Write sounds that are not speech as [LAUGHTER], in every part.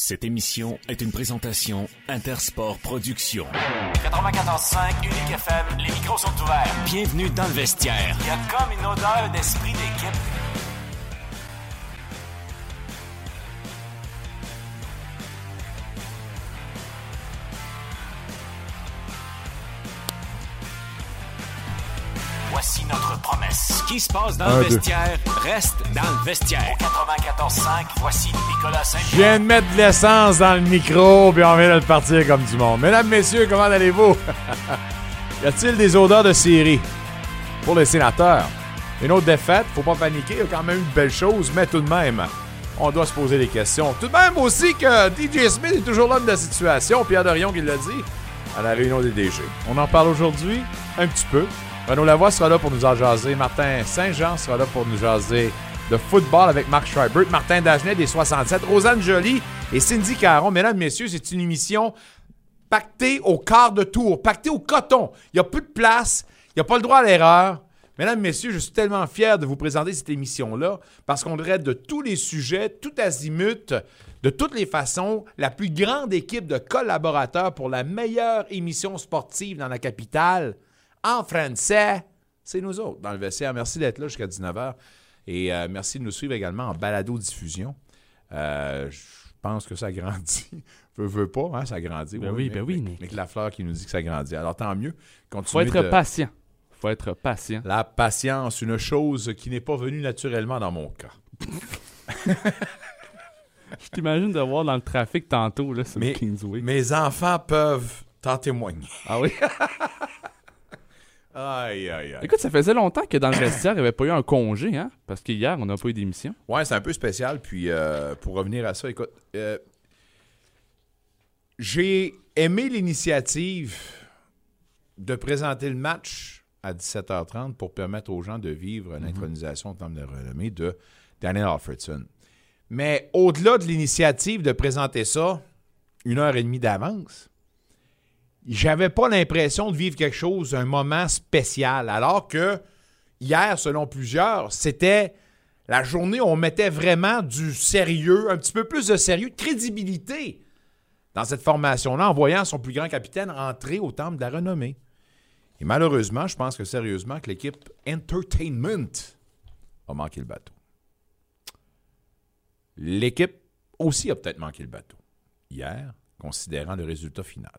Cette émission est une présentation Intersport Productions. 94.5 Unique FM, les micros sont ouverts. Bienvenue dans le vestiaire. Il y a comme une odeur d'esprit d'équipe. Ce qui se passe dans Un, le deux. vestiaire reste dans le vestiaire. 94.5, voici Nicolas Je Saint-Pierre. viens de mettre de l'essence dans le micro, puis on vient de le partir comme du monde. Mesdames, messieurs, comment allez-vous? [LAUGHS] y a-t-il des odeurs de série pour les sénateurs? Une autre défaite, faut pas paniquer, il y a quand même eu de belles choses, mais tout de même, on doit se poser des questions. Tout de même aussi que DJ Smith est toujours l'homme de la situation, Pierre Dorion qui l'a dit à la réunion des DG. On en parle aujourd'hui un petit peu. Renaud Lavoie sera là pour nous en jaser. Martin Saint-Jean sera là pour nous jaser de football avec Marc Schreiber, Martin Dagenet des 67, Rosanne Joly et Cindy Caron. Mesdames, messieurs, c'est une émission pactée au quart de tour, pactée au coton. Il n'y a plus de place, il n'y a pas le droit à l'erreur. Mesdames, messieurs, je suis tellement fier de vous présenter cette émission-là parce qu'on traite de tous les sujets, tout azimut, de toutes les façons, la plus grande équipe de collaborateurs pour la meilleure émission sportive dans la capitale, en français, c'est nous autres dans le vestiaire. Merci d'être là jusqu'à 19h et euh, merci de nous suivre également en balado-diffusion. Euh, je pense que ça grandit. [LAUGHS] Veux, veux pas, hein, ça grandit. Ben oui, ben oui, mais, Nick. mais que la fleur qui nous dit que ça grandit. Alors tant mieux. Faut Continuez être de- patient. Faut être patient. La patience, une chose qui n'est pas venue naturellement dans mon cas. [LAUGHS] Je t'imagine de voir dans le trafic tantôt, là, sur Mais- le Kingsway. Mes enfants peuvent t'en témoigner. Ah oui? [LAUGHS] Aïe, aïe, aïe. Écoute, ça faisait longtemps que dans le [COUGHS] vestiaire, il n'y avait pas eu un congé, hein? Parce qu'hier, on n'a pas eu d'émission. Ouais, c'est un peu spécial. Puis euh, pour revenir à ça, écoute, euh, j'ai aimé l'initiative de présenter le match à 17h30 pour permettre aux gens de vivre l'intronisation en termes de renommée de Daniel Alfredson. Mais au-delà de l'initiative de présenter ça une heure et demie d'avance, j'avais pas l'impression de vivre quelque chose, un moment spécial. Alors que hier, selon plusieurs, c'était la journée où on mettait vraiment du sérieux, un petit peu plus de sérieux, de crédibilité dans cette formation-là, en voyant son plus grand capitaine entrer au temple de la renommée. Et malheureusement, je pense que sérieusement que l'équipe Entertainment a manqué le bateau. L'équipe aussi a peut-être manqué le bateau hier, considérant le résultat final.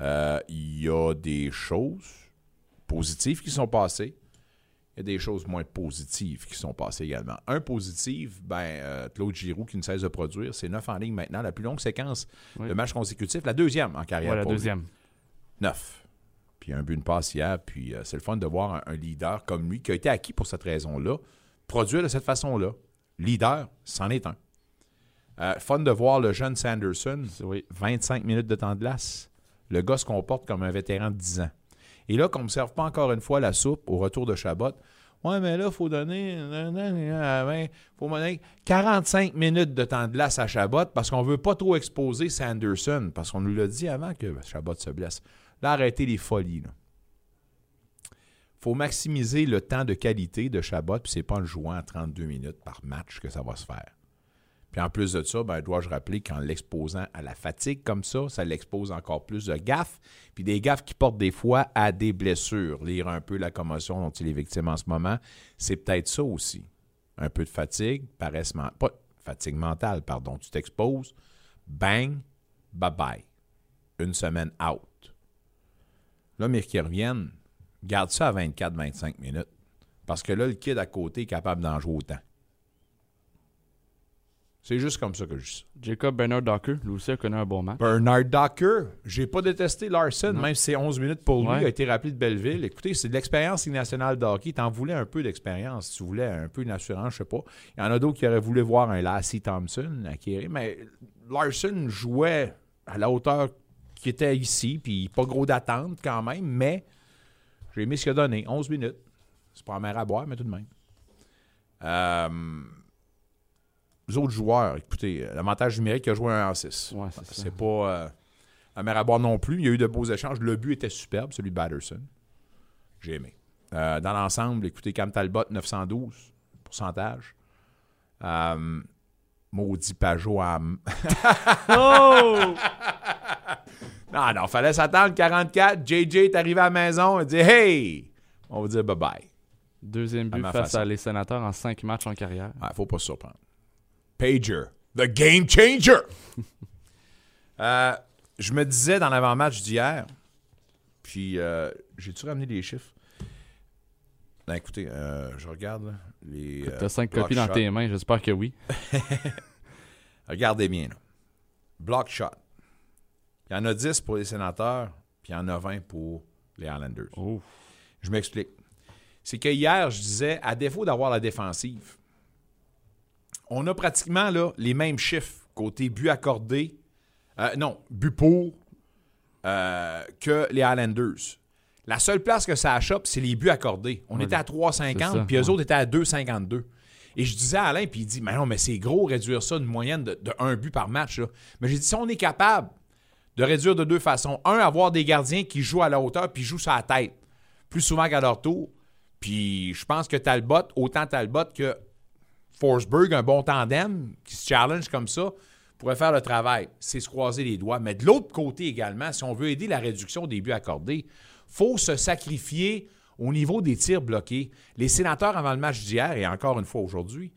Euh, Il y a des choses positives qui sont passées. Il y a des choses moins positives qui sont passées également. Un positif, ben, euh, Claude Giroux qui ne cesse de produire, c'est neuf en ligne maintenant, la plus longue séquence Oui. de matchs consécutifs, la deuxième en carrière. La deuxième. Neuf. Puis un but, une passe hier. Puis euh, c'est le fun de voir un, un leader comme lui, qui a été acquis pour cette raison-là, produire de cette façon-là. Leader, c'en est un. Euh, fun de voir le jeune Sanderson, Oui. 25 minutes de temps de glace. Le gars se comporte comme un vétéran de 10 ans. Et là, qu'on ne me serve pas encore une fois la soupe au retour de Chabot, ouais, mais là, il faut donner, faut donner 45 minutes de temps de glace à Chabot parce qu'on ne veut pas trop exposer Sanderson, parce qu'on nous l'a dit avant que Chabot se blesse. Là, arrêtez les folies. Il faut maximiser le temps de qualité de Chabot, puis c'est pas en le jouant à 32 minutes par match que ça va se faire. Puis en plus de ça, ben, dois-je rappeler qu'en l'exposant à la fatigue comme ça, ça l'expose encore plus de gaffes, puis des gaffes qui portent des fois à des blessures. Lire un peu la commotion dont il est victime en ce moment, c'est peut-être ça aussi. Un peu de fatigue, paresse men- pas fatigue mentale, pardon. Tu t'exposes, bang, bye-bye. Une semaine out. Là, mais qu'ils reviennent, garde ça à 24-25 minutes. Parce que là, le kid à côté est capable d'en jouer autant. C'est juste comme ça que je dis ça. Jacob Bernard Docker, lui aussi, a connu un bon match. Bernard Docker, j'ai pas détesté Larson, même si c'est 11 minutes pour lui, Ouais. il a été rappelé de Belleville. Écoutez, c'est de l'expérience nationale de hockey. T'en voulais un peu d'expérience, tu voulais un peu une assurance, je sais pas. Il y en a d'autres qui auraient voulu voir un Lassie Thompson acquérir, mais Larson jouait à la hauteur qui était ici, puis pas gros d'attente quand même, mais j'ai aimé ce qu'il a donné. 11 minutes. C'est pas mer à boire, mais tout de même. Euh, autres joueurs, écoutez, euh, l'avantage numérique il a joué un en 6. Ouais, c'est pas euh, la mer à boire non plus. Il y a eu de beaux échanges. Le but était superbe, celui de Batterson. J'ai aimé. Euh, dans l'ensemble, écoutez, Cam Talbot, 912 pourcentage. Euh, Maudit Pajot à... [LAUGHS] Oh! [LAUGHS] Non, non, fallait s'attendre 44. JJ est arrivé à la maison et dit Hey! On va dire bye-bye. Deuxième but face façon. à les sénateurs en cinq matchs en carrière. Ouais, faut pas se surprendre. Pager, the game changer. [LAUGHS] Euh, je me disais dans l'avant-match d'hier, puis euh, j'ai-tu ramené les chiffres? Ben, écoutez, euh, je regarde là, les. euh, T'as cinq copies dans shot. tes mains, j'espère que oui. [LAUGHS] Regardez bien. Là. Block shot. Il y en a 10 pour les sénateurs, puis il y en a 20 pour les Islanders. Je m'explique. C'est que hier, je disais, à défaut d'avoir la défensive, on a pratiquement là, les mêmes chiffres côté but accordé, euh, non, but pour, euh, que les Highlanders. La seule place que ça achoppe, c'est les buts accordés. On Ouais, était à c'est 3,50, ça, puis eux ouais. autres étaient à 2,52. Et je disais à Alain, puis il dit, mais non, mais c'est gros réduire ça d'une moyenne de, de un but par match. là. Mais j'ai dit, si on est capable de réduire de deux façons. Un, avoir des gardiens qui jouent à la hauteur puis jouent sur la tête plus souvent qu'à leur tour. Puis je pense que Talbot, autant Talbot que Forsberg, un bon tandem qui se challenge comme ça, pourrait faire le travail. C'est se croiser les doigts. Mais de l'autre côté également, si on veut aider la réduction des buts accordés, faut se sacrifier au niveau des tirs bloqués. Les sénateurs, avant le match d'hier, et encore une fois aujourd'hui,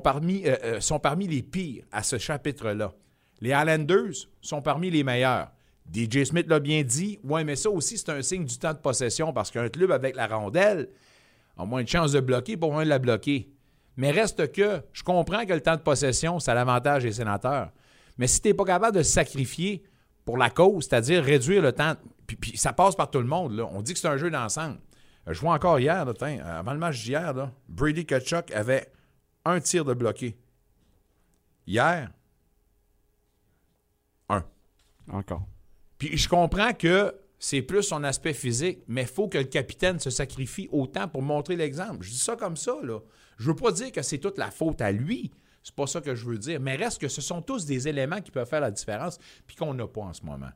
parmi, euh, euh, sont parmi les pires à ce chapitre-là. Les Highlanders sont parmi les meilleurs. DJ Smith l'a bien dit. Ouais, mais ça aussi, c'est un signe du temps de possession parce qu'un club avec la rondelle a moins de chances de bloquer pour moins de la bloquer. Mais reste que, je comprends que le temps de possession, c'est à l'avantage des sénateurs. Mais si tu n'es pas capable de sacrifier pour la cause, c'est-à-dire réduire le temps, puis, puis ça passe par tout le monde, là. on dit que c'est un jeu d'ensemble. Je vois encore hier, là, avant le match d'hier, Brady Kachuk avait un tir de bloqué. Hier, un. Encore. Puis je comprends que c'est plus son aspect physique, mais il faut que le capitaine se sacrifie autant pour montrer l'exemple. Je dis ça comme ça, là. Je veux pas dire que c'est toute la faute à lui. C'est pas ça que je veux dire. Mais reste que ce sont tous des éléments qui peuvent faire la différence, puis qu'on n'a pas en ce moment.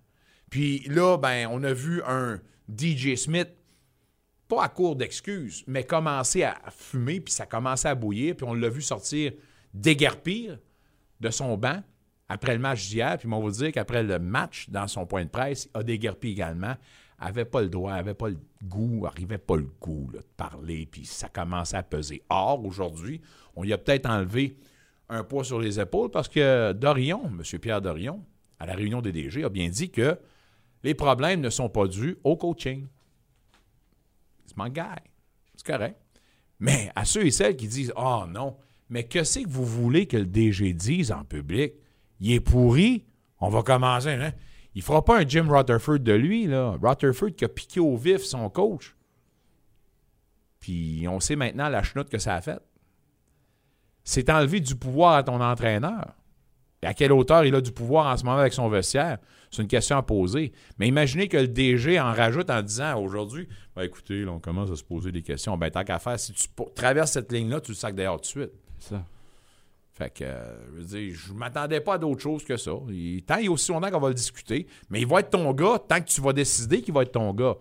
Puis là, ben, on a vu un DJ Smith, pas à court d'excuses, mais commencer à fumer, puis ça commençait à bouillir, puis on l'a vu sortir déguerpir de son banc après le match d'hier, puis on va vous dire qu'après le match, dans son point de presse, a déguerpi également, avait pas le droit, avait pas le goût, arrivait pas le goût là, de parler, puis ça commençait à peser. Or, aujourd'hui, on y a peut-être enlevé un poids sur les épaules parce que Dorion, M. Pierre Dorion, à la réunion des DG, a bien dit que les problèmes ne sont pas dus au coaching. C'est mon gars. C'est correct. Mais à ceux et celles qui disent Oh non, mais que c'est que vous voulez que le DG dise en public? Il est pourri, on va commencer. Hein? Il fera pas un Jim Rutherford de lui, là. Rutherford qui a piqué au vif son coach. Puis on sait maintenant la chenoute que ça a fait. C'est enlever du pouvoir à ton entraîneur. À quelle hauteur il a du pouvoir en ce moment avec son vestiaire? C'est une question à poser. Mais imaginez que le DG en rajoute en disant aujourd'hui, ben écoutez, là, on commence à se poser des questions. Ben tant qu'à faire, si tu traverses cette ligne-là, tu le sacs d'ailleurs tout de suite. C'est ça. Fait que, euh, je veux dire, je m'attendais pas à d'autre chose que ça. Il, tant il a aussi longtemps qu'on va le discuter, mais il va être ton gars tant que tu vas décider qu'il va être ton gars.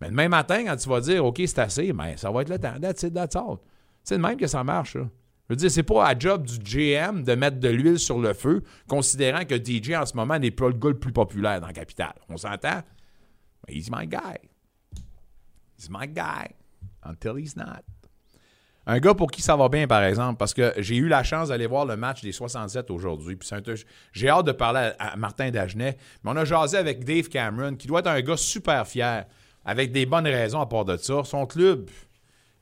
Mais demain matin, quand tu vas dire, OK, c'est assez, ben, ça va être le temps. That's it, that's all. C'est de même que ça marche, ça. Je veux dire, c'est pas à job du GM de mettre de l'huile sur le feu, considérant que DJ en ce moment n'est pas le gars le plus populaire dans la capitale. On s'entend? Mais he's my guy. He's my guy. Until he's not. Un gars pour qui ça va bien, par exemple, parce que j'ai eu la chance d'aller voir le match des 67 aujourd'hui. J'ai hâte de parler à, à Martin Dagenet. Mais on a jasé avec Dave Cameron, qui doit être un gars super fier, avec des bonnes raisons à part de ça. Son club,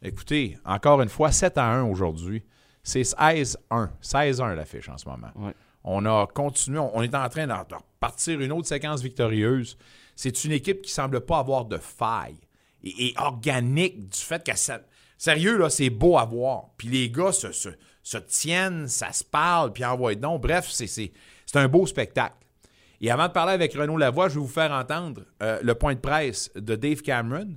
écoutez, encore une fois, 7 à 1 aujourd'hui. C'est 16-1. 16-1 l'affiche en ce moment. Ouais. On a continué, on on est en train de de repartir une autre séquence victorieuse. C'est une équipe qui semble pas avoir de faille et, et organique du fait que ça. Sérieux, c'est beau à voir. Puis les gars se, se- tiennent, ça se parle, puis envoient donc. Bref, c'est, un beau spectacle. Et avant de parler avec Renaud Lavoie, je vais vous faire entendre euh, le point de presse de Dave Cameron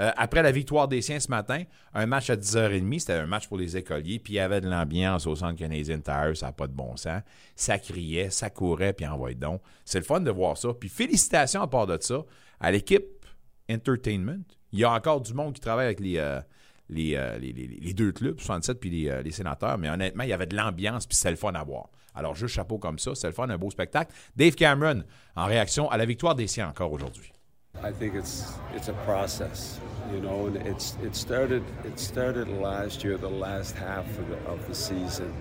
euh, après la victoire des Siens ce matin. Un match à 10h30, c'était un match pour les écoliers, puis il y avait de l'ambiance au centre Canadian Tire, ça n'a pas de bon sens. Ça criait, ça courait, puis envoyait donc. C'est le fun de voir ça. Puis félicitations à part de ça à l'équipe Entertainment. Il y a encore du monde qui travaille avec les, euh, les, euh, les, deux clubs, 67 puis les, euh, les sénateurs, mais honnêtement, il y avait de l'ambiance puis c'était le fun à voir. Alors, juste chapeau comme ça, c'est le fun, un beau spectacle. Dave Cameron, en réaction à la victoire des siens encore aujourd'hui. I think it's it's a process, you know, and it's it started it started last year, the last half of the, of the season,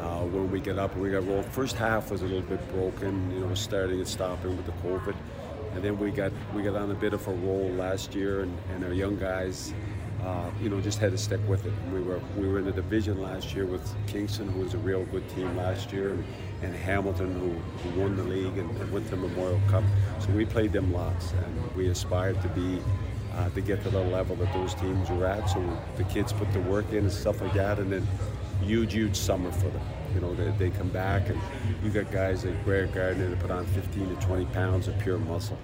uh, when we get up we got rolled. First half was a little bit broken, you know, starting and stopping with the COVID, and then we got we got on a bit of a roll last year, and our young guys, uh, you know, just had to stick with it. We were we were in the division last year with Kingston, who was a real good team last year, and, and Hamilton, who, who won the league and, and went to the Memorial Cup. So we played them lots, and we aspired to be uh, to get to the level that those teams were at. So the kids put the work in and stuff like that, and then huge, huge summer for them. You know, they, they come back, and you got guys like Greg Gardner that put on 15 to 20 pounds of pure muscle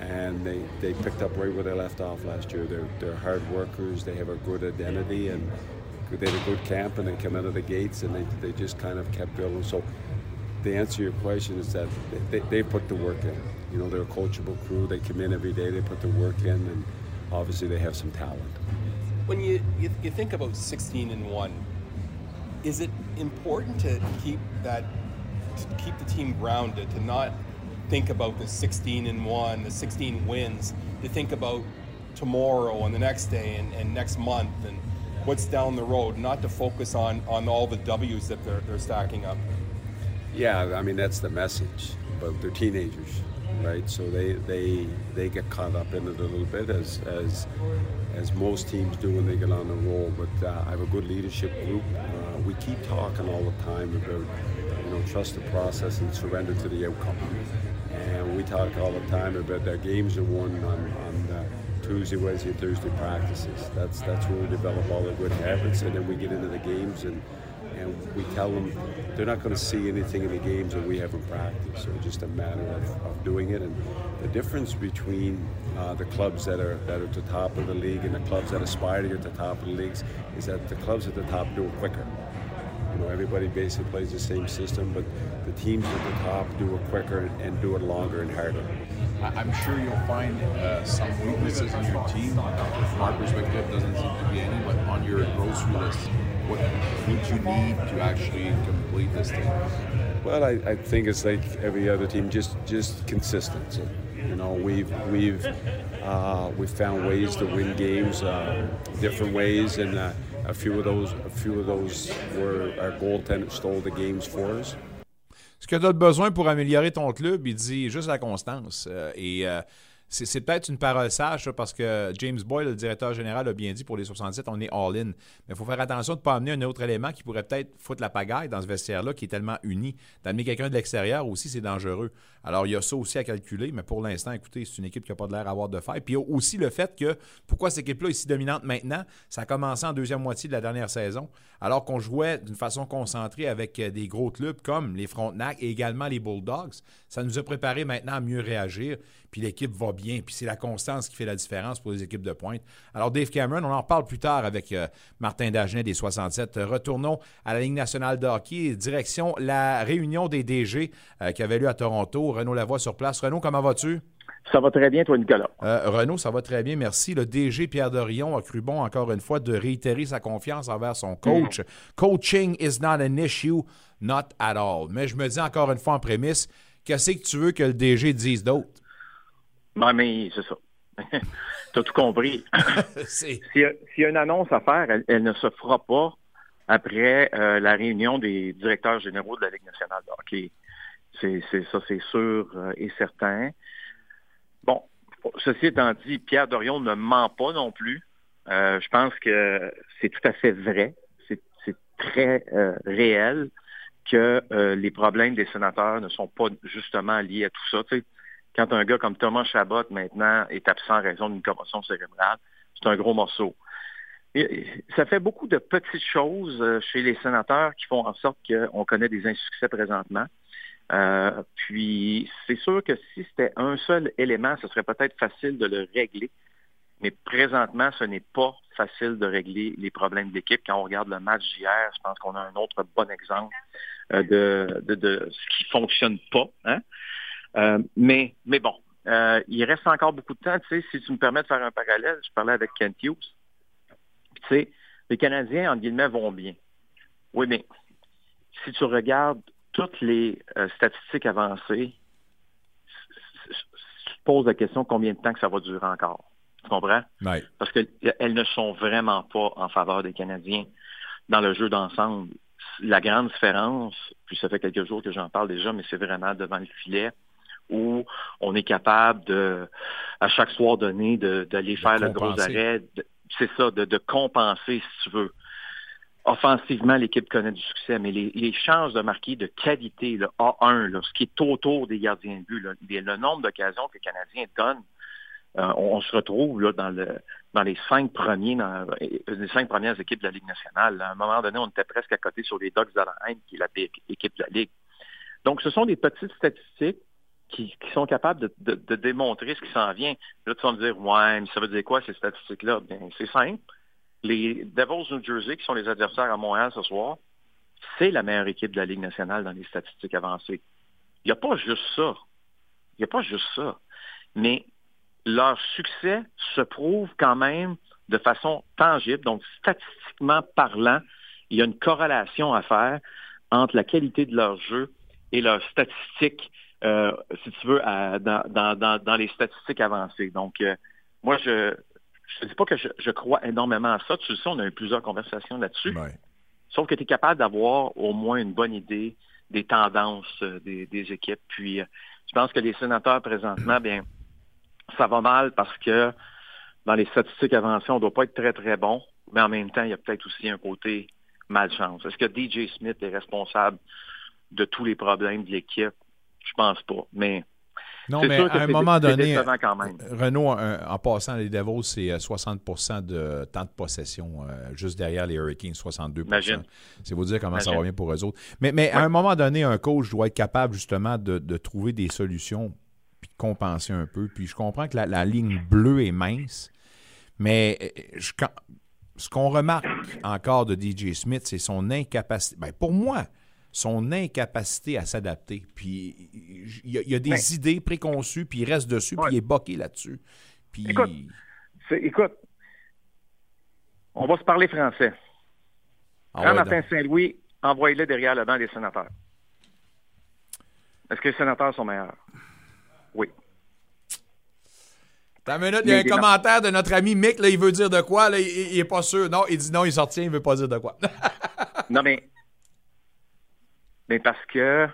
and they, they picked up right where they left off last year. They're, they're hard workers, they have a good identity, and they had a good camp, and they come out of the gates, and they, they just kind of kept building. So, the answer to your question is that they, they put the work in. You know, they're a coachable crew. They come in every day, they put the work in, and obviously they have some talent. When you, you, you think about 16 and 1, is it important to keep that to keep the team grounded, to not think about the 16 and 1, the 16 wins, to think about tomorrow and the next day and, and next month and what's down the road, not to focus on, on all the W's that they're, they're stacking up? Yeah, I mean that's the message. But they're teenagers, right? So they they they get caught up in it a little bit as as as most teams do when they get on the roll. But uh, I have a good leadership group. Uh, we keep talking all the time about you know trust the process and surrender to the outcome. Talk all the time about their games are won on on. Uh, Tuesday, Wednesday, Thursday practices. That's that's where we develop all the good habits, and then we get into the games and and we tell them they're not going to see anything in the games that we haven't practiced. So it's just a matter of, of doing it. And the difference between uh, the clubs that are that are at the top of the league and the clubs that aspire to get to the top of the leagues is that the clubs at the top do it quicker. You know, everybody basically plays the same system, but the teams at the top do it quicker and, do it longer and harder. I'm sure you'll find uh, some weaknesses in your team. From our perspective, doesn't seem to be any, but on your grocery list, what would you need to actually complete this thing? Well, I, I think it's like every other team, just just consistency. You know, we've we've uh, we've found ways to win games, uh, different ways, and uh, a few of those a few of those were our goaltender stole the games for us. Ce que tu as besoin pour améliorer ton club, il dit juste la constance. Euh, et euh, c'est peut-être une parole sage, ça, parce que James Boyle, le directeur général, a bien dit pour les 67, on est all-in. Mais il faut faire attention de ne pas amener un autre élément qui pourrait peut-être foutre la pagaille dans ce vestiaire-là, qui est tellement uni. D'amener quelqu'un de l'extérieur aussi, c'est dangereux. Alors, il y a ça aussi à calculer, mais pour l'instant, écoutez, c'est une équipe qui n'a pas de l'air à avoir de faire. Puis il y a aussi le fait que pourquoi cette équipe-là est si dominante maintenant, ça a commencé en deuxième moitié de la dernière saison, alors qu'on jouait d'une façon concentrée avec euh, des gros clubs comme les Frontenac et également les Bulldogs. Ça nous a préparé maintenant à mieux réagir, puis l'équipe va bien, puis c'est la constance qui fait la différence pour les équipes de pointe. Alors Dave Cameron, on en reparle plus tard avec euh, Martin Dagenet des 67. Euh, Retournons à la Ligue nationale de hockey, direction la réunion des DG euh, qui avait lieu à Toronto. Renaud Lavoie sur place. Renaud, comment vas-tu? Ça va très bien, toi, Nicolas. Euh, Renaud, ça va très bien, merci. Le DG Pierre Dorion a cru bon, encore une fois, de réitérer sa confiance envers son coach. Coaching is not an issue, not at all. Mais je me dis encore une fois en prémisse, qu'est-ce que tu veux que le DG dise d'autre? Non, mais c'est ça. [LAUGHS] tu as tout compris. [LAUGHS] S'il y, a- une annonce à faire, elle, elle ne se fera pas après euh, la réunion des directeurs généraux de la Ligue nationale de hockey. C'est, ça, c'est sûr euh, et certain. Bon, ceci étant dit, Pierre Dorion ne ment pas non plus. Euh, je pense que c'est tout à fait vrai. C'est, très euh, réel que les problèmes des sénateurs ne sont pas justement liés à tout ça. Tu sais, quand un gars comme Thomas Chabot maintenant est absent en raison d'une commotion cérébrale, c'est un gros morceau. Ça fait beaucoup de petites choses euh, chez les sénateurs qui font en sorte qu'on connaît des insuccès présentement. Euh, puis c'est sûr que si c'était un seul élément, ce serait peut-être facile de le régler. Mais présentement, ce n'est pas facile de régler les problèmes d'équipe. Quand on regarde le match d'hier, je pense qu'on a un autre bon exemple euh, de, de, de ce qui fonctionne pas. Hein? Euh, mais, mais bon, euh, il reste encore beaucoup de temps. Tu sais, si tu me permets de faire un parallèle, je parlais avec Kent Hughes. Puis, tu sais, les Canadiens, en guillemets, vont bien. Oui, mais si tu regardes toutes les euh, statistiques avancées, tu te poses la question combien de temps que ça va durer encore. Tu comprends? Ouais. Parce qu'elles ne sont vraiment pas en faveur des Canadiens dans le jeu d'ensemble. La grande différence, puis ça fait quelques jours que j'en parle déjà, mais c'est vraiment devant le filet où on est capable de, à chaque soir donné, de- d'aller faire le gros arrêt. de- C'est ça, de, de compenser, si tu veux. Offensivement, l'équipe connaît du succès, mais les, les chances de marquer de qualité, le A1, là, ce qui est autour des gardiens de but, là, le nombre d'occasions que les Canadiens donnent, euh, on, on se retrouve là, dans, le, dans les cinq premiers, dans, euh, les cinq premières équipes de la Ligue nationale. À un moment donné, on était presque à côté sur les Ducks d'Anaheim, qui est la pire équipe de la Ligue. Donc, ce sont des petites statistiques qui, qui sont capables de, de- de démontrer ce qui s'en vient. Là, tu vas me dire, ouais, mais ça veut dire quoi ces statistiques-là? Bien, c'est simple. Les Devils New Jersey, qui sont les adversaires à Montréal ce soir, c'est la meilleure équipe de la Ligue nationale dans les statistiques avancées. Il n'y a pas juste ça. Il n'y a pas juste ça. Mais leur succès se prouve quand même de façon tangible. Donc, statistiquement parlant, il y a une corrélation à faire entre la qualité de leur jeu et leurs statistiques, euh, si tu veux, à- dans, dans- dans- dans les statistiques avancées. Donc, euh, moi, je ne dis pas que je, je crois énormément à ça. Tu le sais, on a eu plusieurs conversations là-dessus. Ouais. Sauf que tu es capable d'avoir au moins une bonne idée des tendances euh, des, des équipes. Puis, euh, je pense que les sénateurs, présentement, bien, ça va mal parce que dans les statistiques avancées, on ne doit pas être très, très bon, mais en même temps, il y a peut-être aussi un côté malchance. Est-ce que DJ Smith est responsable de tous les problèmes de l'équipe? Je pense pas. Mais Non, mais à un moment donné, même. Renault, en passant, les Devils, c'est euh, 60% de temps de possession, euh, juste derrière les Hurricanes, 62 Imagine. C'est vous dire comment ça va bien pour eux autres. Mais, mais à un moment donné, un coach doit être capable justement de, de trouver des solutions puis de compenser un peu. Puis je comprends que la, la ligne bleue est mince, mais euh, je- quand- ce qu'on remarque encore de DJ Smith, c'est son incapacité. Ben, pour moi, son incapacité à s'adapter. Puis il y, a- il y a des Ben. idées préconçues, puis il reste dessus, puis il est boqué là-dessus. Puis Écoute, écoute, on va se parler français. Ah Quand Martin. Saint-Louis, envoyez-le derrière le banc des sénateurs. Est-ce que les sénateurs sont meilleurs? Oui. Une minute, il y a un commentaire de notre ami Mick, là, il veut dire de quoi, là, il, il- il est pas sûr. Non, il dit non, il sortit, il veut pas dire de quoi. [LAUGHS] Non, mais. Mais parce que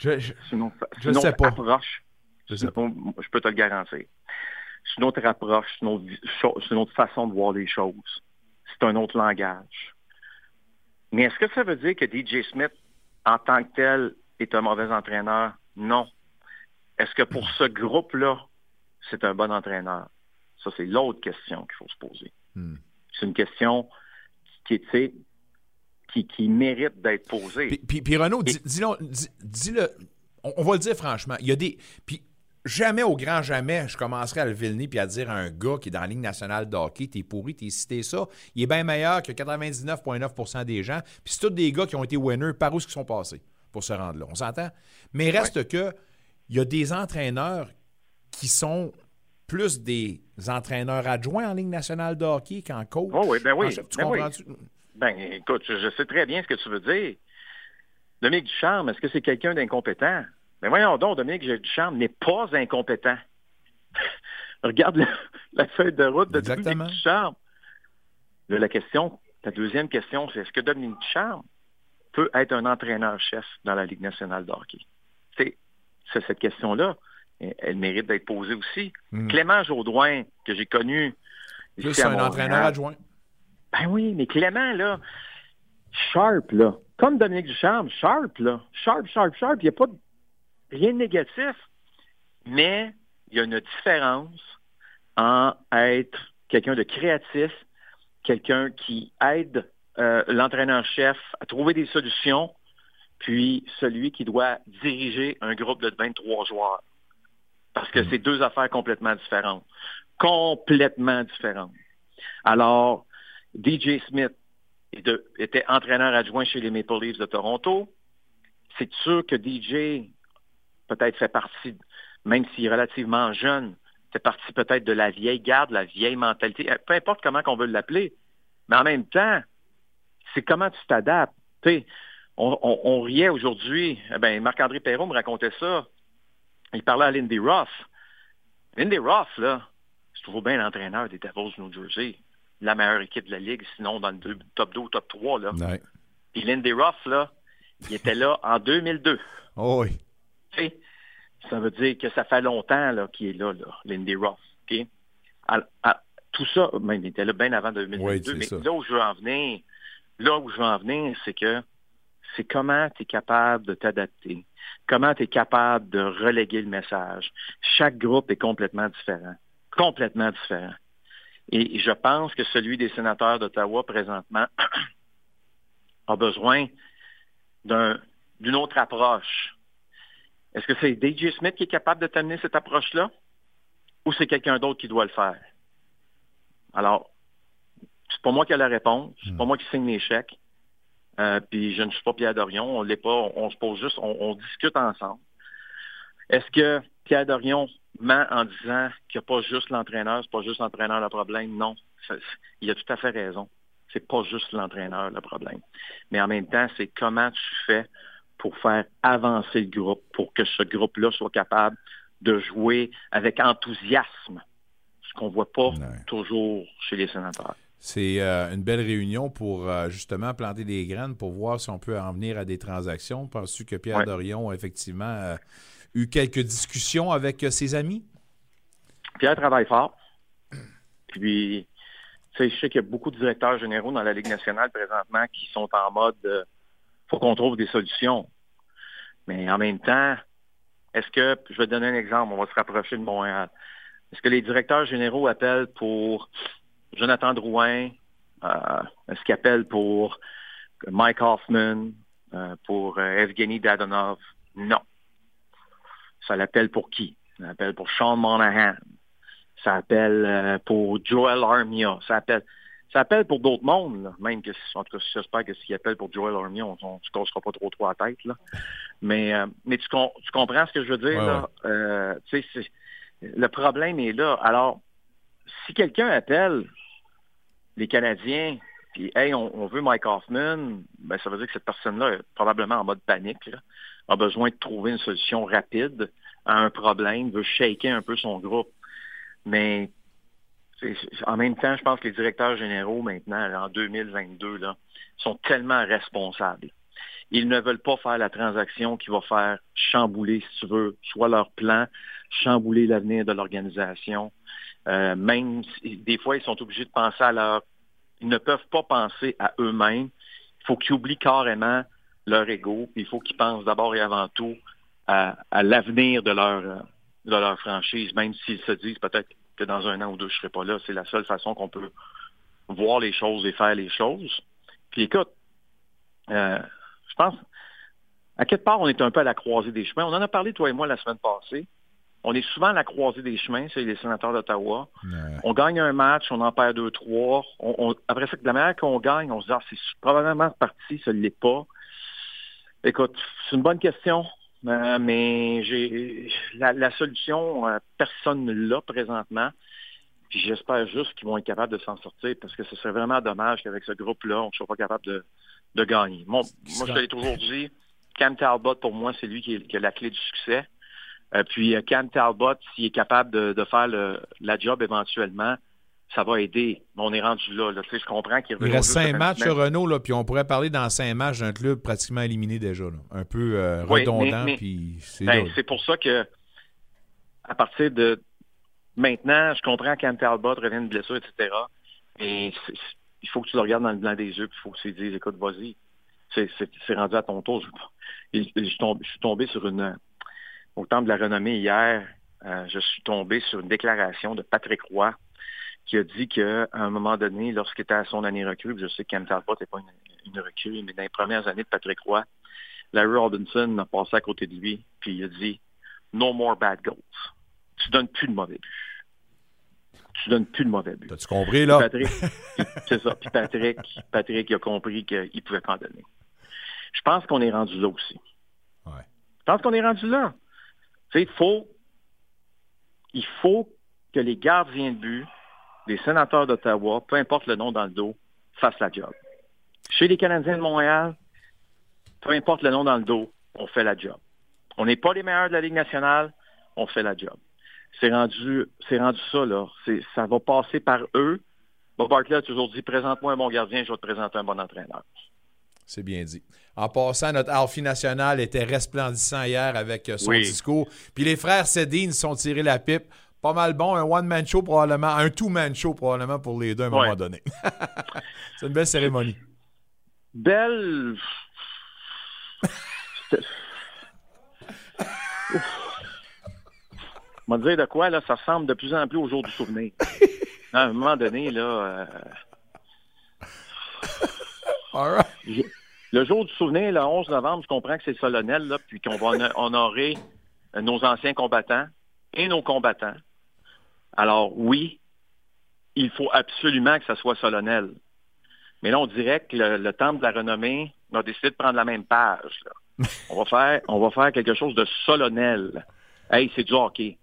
je, je- c'est une autre, Je sais pas. approche. Je sais peux te le garantir. C'est une autre approche, c'est une autre, vi- cho- c'est une autre façon de voir les choses. C'est un autre langage. Mais est-ce que ça veut dire que DJ Smith, en tant que tel, est un mauvais entraîneur? Non. Est-ce que pour ce groupe-là, c'est un bon entraîneur? Ça, c'est l'autre question qu'il faut se poser. Hmm. C'est une question qui, tu sais, qui, qui mérite d'être posée. Puis, puis, puis Renaud, dis- dis-le, dis- dis-le, on, on va le dire franchement, il y a des... Puis jamais au grand jamais, je commencerai à le nez puis à dire à un gars qui est dans la Ligue nationale de hockey, t'es pourri, t'es cité ça, il est bien meilleur que 99,9% des gens, puis c'est tous des gars qui ont été winners, par où est-ce qu'ils sont passés pour se rendre là, on s'entend? Mais reste que, il y a des entraîneurs qui sont plus des entraîneurs adjoints en Ligue nationale de hockey qu'en coach. Oh oui, ben oui, En chef, tu ben oui. Ben, écoute, je, sais très bien ce que tu veux dire. Dominique Ducharme, est-ce que c'est quelqu'un d'incompétent? Ben voyons donc, Dominique Ducharme n'est pas incompétent. [LAUGHS] Regarde le- la feuille de route de Exactement. Dominique Ducharme. Là, la question, la deuxième question, c'est est-ce que Dominique Ducharme peut être un entraîneur-chef dans la Ligue nationale de hockey? C'est c'est cette question-là. Elle, elle mérite d'être posée aussi. Mm. Clément Jaudoin, que j'ai connu Plus ici à un Montréal, entraîneur adjoint. Ben oui, mais Clément, là, sharp, là. Comme Dominique Ducharme, sharp, là. Sharp, sharp, sharp. Il n'y a pas de- rien de négatif. Mais il y a une différence en être quelqu'un de créatif, quelqu'un qui aide euh, l'entraîneur-chef à trouver des solutions, puis celui qui doit diriger un groupe de 23 joueurs. Parce que c'est deux affaires complètement différentes. Complètement différentes. Alors, DJ Smith était entraîneur adjoint chez les Maple Leafs de Toronto. C'est sûr que DJ peut-être fait partie, même s'il est relativement jeune, c'était parti peut-être de la vieille garde, la vieille mentalité, euh, peu importe comment on veut l'appeler. Mais en même temps, c'est comment tu t'adaptes. On, on, on, riait aujourd'hui, eh ben, Marc-André Perrault me racontait ça. Il parlait à Lindy Ross. Lindy Ross, là, c'est toujours bien l'entraîneur des Devils New Jersey. La meilleure équipe de la Ligue, sinon dans le top 2 ou top 3. Là. Ouais. Puis Lindy Ross, là, il était là en 2002. Oh oui. T'sais, ça veut dire que ça fait longtemps là, qu'il est là, là Lindy Ross. Okay? À, à, tout ça, ben, il était là bien avant 2002. Oui, mais ça. là où je veux en venir, là où je veux en venir, c'est que c'est comment tu es capable de t'adapter, comment tu es capable de reléguer le message. Chaque groupe est complètement différent, complètement différent. Et je pense que celui des sénateurs d'Ottawa présentement [CLEARS THROAT] a besoin d'une un, autre approche. Est-ce que c'est DJ Smith qui est capable de t'amener cette approche-là? Ou c'est quelqu'un d'autre qui doit le faire? Alors, c'est pas moi qui ai la réponse, c'est pas moi qui signe les chèques. Euh, puis je ne suis pas Pierre Dorion, on l'est pas, on, on, se pose juste, on, on discute ensemble. Est-ce que Pierre Dorion ment en disant qu'il n'y a pas juste l'entraîneur, c'est pas juste l'entraîneur le problème? Non, il a tout à fait raison. C'est pas juste l'entraîneur le problème. Mais en même temps, c'est comment tu fais pour faire avancer le groupe, pour que ce groupe-là soit capable de jouer avec enthousiasme, ce qu'on ne voit pas toujours chez les sénateurs. C'est euh, une belle réunion pour euh, justement planter des graines pour voir si on peut en venir à des transactions. Penses-tu que Pierre Ouais. Dorion effectivement euh, eu quelques discussions avec euh, ses amis? Pierre travaille fort. Puis, je sais qu'il y a beaucoup de directeurs généraux dans la Ligue nationale présentement qui sont en mode euh, faut qu'on trouve des solutions. Mais en même temps, est-ce que, je vais te donner un exemple, on va se rapprocher de Montréal. Est-ce que les directeurs généraux appellent pour Jonathan Drouin? Euh, est-ce qu'ils appellent pour Mike Hoffman? Euh, pour Evgeny Dadonov? Non. Ça l'appelle pour qui? Ça l'appelle pour Sean Monahan. Ça appelle euh, pour Joel Armia. Ça appelle, ça appelle pour d'autres mondes, là. même que, en tout cas, j'espère que ce qu'il appelle pour Joel Armia, on ne se cassera pas trop trop la tête. Là. Mais, euh, mais tu, com- tu comprends ce que je veux dire? Ouais, là? Euh, le problème est là. Alors, si quelqu'un appelle les Canadiens, puis hey, on, on veut Mike Hoffman, ben, ça veut dire que cette personne-là est probablement en mode panique, là, a besoin de trouver une solution rapide à un problème, veut shaker un peu son groupe. Mais en même temps, je pense que les directeurs généraux maintenant, en 2022, là, sont tellement responsables. Ils ne veulent pas faire la transaction qui va faire chambouler, si tu veux, soit leur plan, chambouler l'avenir de l'organisation. Euh, même si, des fois, ils sont obligés de penser à leur... Ils ne peuvent pas penser à eux-mêmes. Il faut qu'ils oublient carrément leur ego. Il faut qu'ils pensent d'abord et avant tout à, à l'avenir de leur, euh, de leur franchise, même s'ils se disent peut-être que dans un an ou deux, je ne serai pas là. C'est la seule façon qu'on peut voir les choses et faire les choses. Puis écoute, euh, je pense, à quelque part, on est un peu à la croisée des chemins. On en a parlé, toi et moi, la semaine passée. On est souvent à la croisée des chemins, c'est les sénateurs d'Ottawa. Ouais. On gagne un match, on en perd deux, trois. On, on- après ça, de la manière qu'on gagne, on se dit, ah, c'est probablement parti, ça ne l'est pas. Écoute, c'est une bonne question, euh, mais j'ai la, la solution, euh, personne ne l'a présentement. Puis j'espère juste qu'ils vont être capables de s'en sortir parce que ce serait vraiment dommage qu'avec ce groupe-là, on ne soit pas capable de, de gagner. Mon- moi, je te l'ai toujours dit, Cam Talbot, pour moi, c'est lui qui, est- qui a la clé du succès. Euh, puis euh, Cam Talbot, s'il est capable de, de faire le, la job éventuellement, ça va aider. On est rendu là. là. Tu sais, je comprends qu'il Il reste cinq matchs, semaine. Renault, là, puis on pourrait parler dans cinq matchs d'un club pratiquement éliminé déjà. là. Un peu euh, Oui, redondant, puis c'est Ben, c'est pour ça que à partir de maintenant, je comprends qu'Anne Talbot revient de blessure, etc. Et il faut que tu le regardes dans le blanc des yeux, puis il faut que tu lui dises, écoute, vas-y. C'est- rendu à ton tour. Je, suis tombé, je suis tombé sur une au temple de la renommée hier, euh, je suis tombé sur une déclaration de Patrick Roy qui a dit qu'à un moment donné, lorsqu'il était à son année recrue, je sais Cam Talbot n'est pas une, une recrue, mais dans les premières années de Patrick Roy, Larry Robinson a passé à côté de lui, puis il a dit No more bad goals. Tu donnes plus de mauvais buts. Tu donnes plus de mauvais buts. T'as-tu compris, là? Patrick, [LAUGHS] c'est ça. Puis Patrick, Patrick il a compris qu'il ne pouvait pas en donner. Je pense qu'on est rendu là aussi. Ouais. Je pense qu'on est rendu là. Tu sais, il faut, il faut que les gardiens de but, les sénateurs d'Ottawa, peu importe le nom dans le dos, fassent la job. Chez les Canadiens de Montréal, peu importe le nom dans le dos, on fait la job. On n'est pas les meilleurs de la Ligue nationale, on fait la job. C'est rendu, c'est rendu ça, là. Ça va passer par eux. Bob Barkley a toujours dit, présente-moi un bon gardien, je vais te présenter un bon entraîneur. C'est bien dit. En passant, notre Alfie national était resplendissant hier avec euh, son Oui. discours. Puis les frères Sedin se sont tirés la pipe. Pas mal bon. Un one-man show probablement. Un two-man show probablement pour les deux à un Ouais. moment donné. [LAUGHS] C'est une belle cérémonie. Belle. [LAUGHS] On va dire de quoi, là, ça ressemble de plus en plus au jour du souvenir. [LAUGHS] À un moment donné, là, euh, All right. je- le jour du souvenir, le 11 novembre, je comprends que c'est solennel, là, puis qu'on va hon- honorer nos anciens combattants et nos combattants. Alors, oui, il faut absolument que ça soit solennel. Mais là, on dirait que le, le Temple de la renommée a décidé de prendre la même page. là. [LAUGHS] On va faire, on va faire quelque chose de solennel. Hey, c'est du hockey.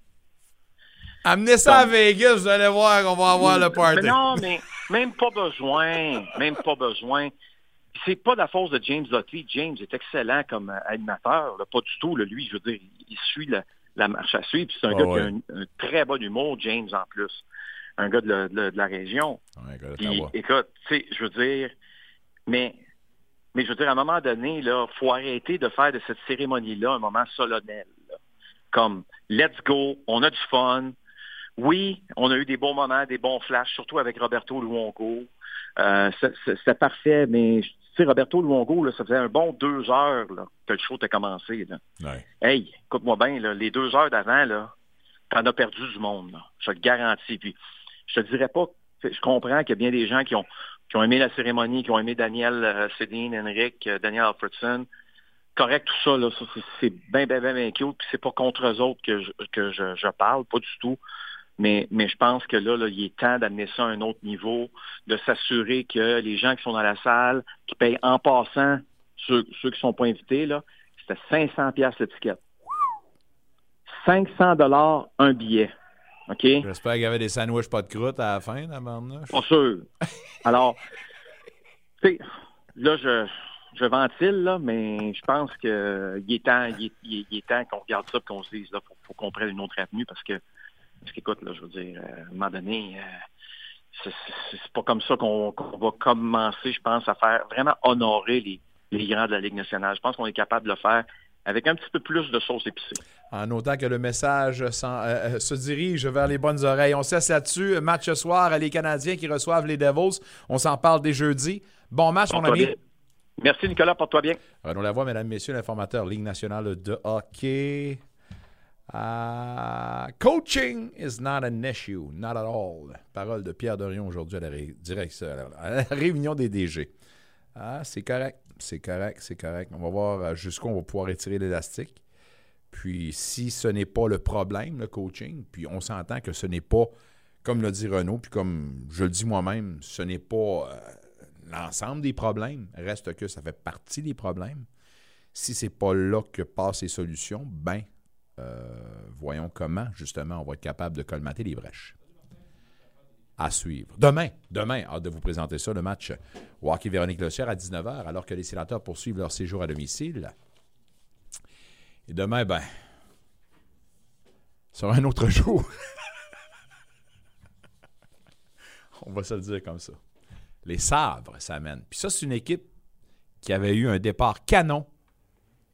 Amenez ça à Vegas, vous allez voir qu'on va avoir le party. Mais non, mais même pas besoin. Même pas besoin. C'est pas de la force de James Dotley. James est excellent comme animateur. là. Pas du tout. là. Lui, je veux dire, il- il suit la, la marche à suivre. Puis C'est un Ah gars ouais. qui a un, un très bon humour, James, en plus. Un gars de la, de la- de la région. Ouais, gars Puis, d'Ottawa. écoute, tu sais, je veux dire, mais, mais je veux dire, à un moment donné, là, faut arrêter de faire de cette cérémonie-là un moment solennel. là. Comme, let's go, on a du fun. Oui, on a eu des bons moments, des bons flashs, surtout avec Roberto Luongo. Euh, C'était parfait, mais sais, Roberto Luongo, là, ça faisait un bon deux heures là, que le show était commencé. Là. Ouais. Hey, écoute-moi bien, les deux heures d'avant, là, t'en as perdu du monde, là. Je te le garantis. Puis, je te dirais pas, je comprends qu'il y a bien des gens qui ont, qui ont aimé la cérémonie, qui ont aimé Daniel euh, Henrik, euh, Daniel Alfredson. Correct, tout ça, là, ça, c'est- c'est bien, bien, bien, bien cute. Puis c'est pas contre eux autres que je, que je, je parle, pas du tout. Mais, mais je pense que là, là, il est temps d'amener ça à un autre niveau, de s'assurer que les gens qui sont dans la salle, qui payent en passant, ceux, ceux qui sont pas invités, là, c'était 500 pièces l'étiquette. 500 dollars un billet. OK? J'espère qu'il y avait des sandwichs pas de croûte à la fin, la bande Pas sûr. Alors, tu sais, là, je, je ventile, là, mais je pense que il est temps, il est, il est- il est temps qu'on regarde ça et qu'on se dise, là, faut, faut qu'on prenne une autre avenue parce que, parce qu'écoute, là, je veux dire, euh, à un moment donné, euh, c'est- pas comme ça qu'on va commencer, je pense, à faire vraiment honorer les, les grands de la Ligue nationale. Je pense qu'on est capable de le faire avec un petit peu plus de sauce épicée. En notant que le message euh, se dirige vers les bonnes oreilles. On cesse là-dessus. Match ce soir, les Canadiens qui reçoivent les Devils. On s'en parle dès jeudi. Bon match, mon ami. bien. Merci, Nicolas. Porte-toi bien. Renaud Lavoie, mesdames, messieurs, l'informateur Ligue nationale de hockey. Ah, coaching is not an issue, not at all. Parole de Pierre Dorion aujourd'hui à la, à la réunion des DG. Ah, c'est correct, c'est correct, c'est correct. On va voir euh, jusqu'où on va pouvoir étirer l'élastique. Puis si ce n'est pas le problème, le coaching, puis on s'entend que ce n'est pas, comme l'a dit Renaud, puis comme je le dis moi-même, ce n'est pas euh, l'ensemble des problèmes. Reste que ça fait partie des problèmes. Si c'est pas là que passent les solutions, ben, voyons comment, justement, on va être capable de colmater les brèches. À suivre. Demain, demain, hâte de vous présenter ça, le match Hockey Véronique Lossière à 19h, alors que les sénateurs poursuivent leur séjour à domicile. Et demain, ben, sera un autre [LAUGHS] jour. On va se le dire comme ça. Les Sabres s'amènent. Puis ça, c'est une équipe qui avait eu un départ canon.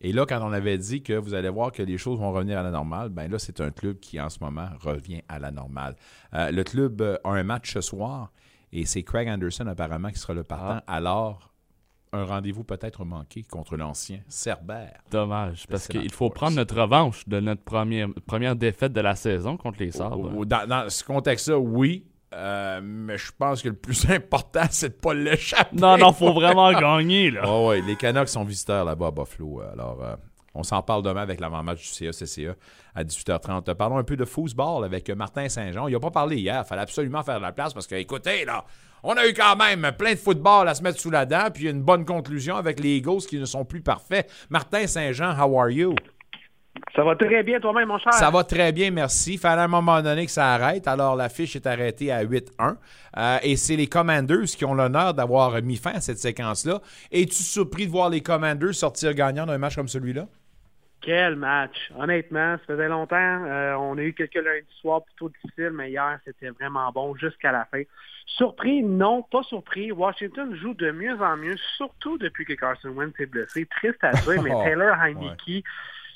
Et là, quand on avait dit que vous allez voir que les choses vont revenir à la normale, ben là, c'est un club qui, en ce moment, revient à la normale. Euh, le club a un match ce soir et c'est Craig Anderson, apparemment, qui sera le partant. Alors, un rendez-vous peut-être manqué contre l'ancien Cerbère. Dommage, parce qu'il faut prendre notre revanche de notre première, première défaite de la saison contre les Sabres. Dans ce contexte-là, oui. Euh, mais je pense que le plus [LAUGHS] important, c'est de ne pas l'échapper. Non, non, faut vraiment gagner, là. Oh, ouais, les Canucks sont visiteurs là-bas à Buffalo. Alors, euh, on s'en parle demain avec l'avant-match du CA-CCA à 18h30. Parlons un peu de football avec Martin Saint-Jean. Il n'a pas parlé hier. Il fallait absolument faire de la place parce que, écoutez, là, on a eu quand même plein de football à se mettre sous la dent, puis une bonne conclusion avec les Eagles qui ne sont plus parfaits. Martin Saint-Jean, how are you? Ça va très bien toi-même, mon cher. Ça va très bien, merci. Fallait à un moment donné que ça arrête. Alors, la fiche est arrêtée à 8-1. Euh, et c'est les Commanders qui ont l'honneur d'avoir mis fin à cette séquence-là. Es-tu surpris de voir les Commanders sortir gagnant d'un match comme celui-là? Quel match! Honnêtement, ça faisait longtemps. Euh, on a eu quelques lundis soirs plutôt difficiles, mais hier, c'était vraiment bon jusqu'à la fin. Surpris? Non, pas surpris. Washington joue de mieux en mieux, surtout depuis que Carson Wentz est blessé. Triste à dire, mais [LAUGHS] Taylor Heineke,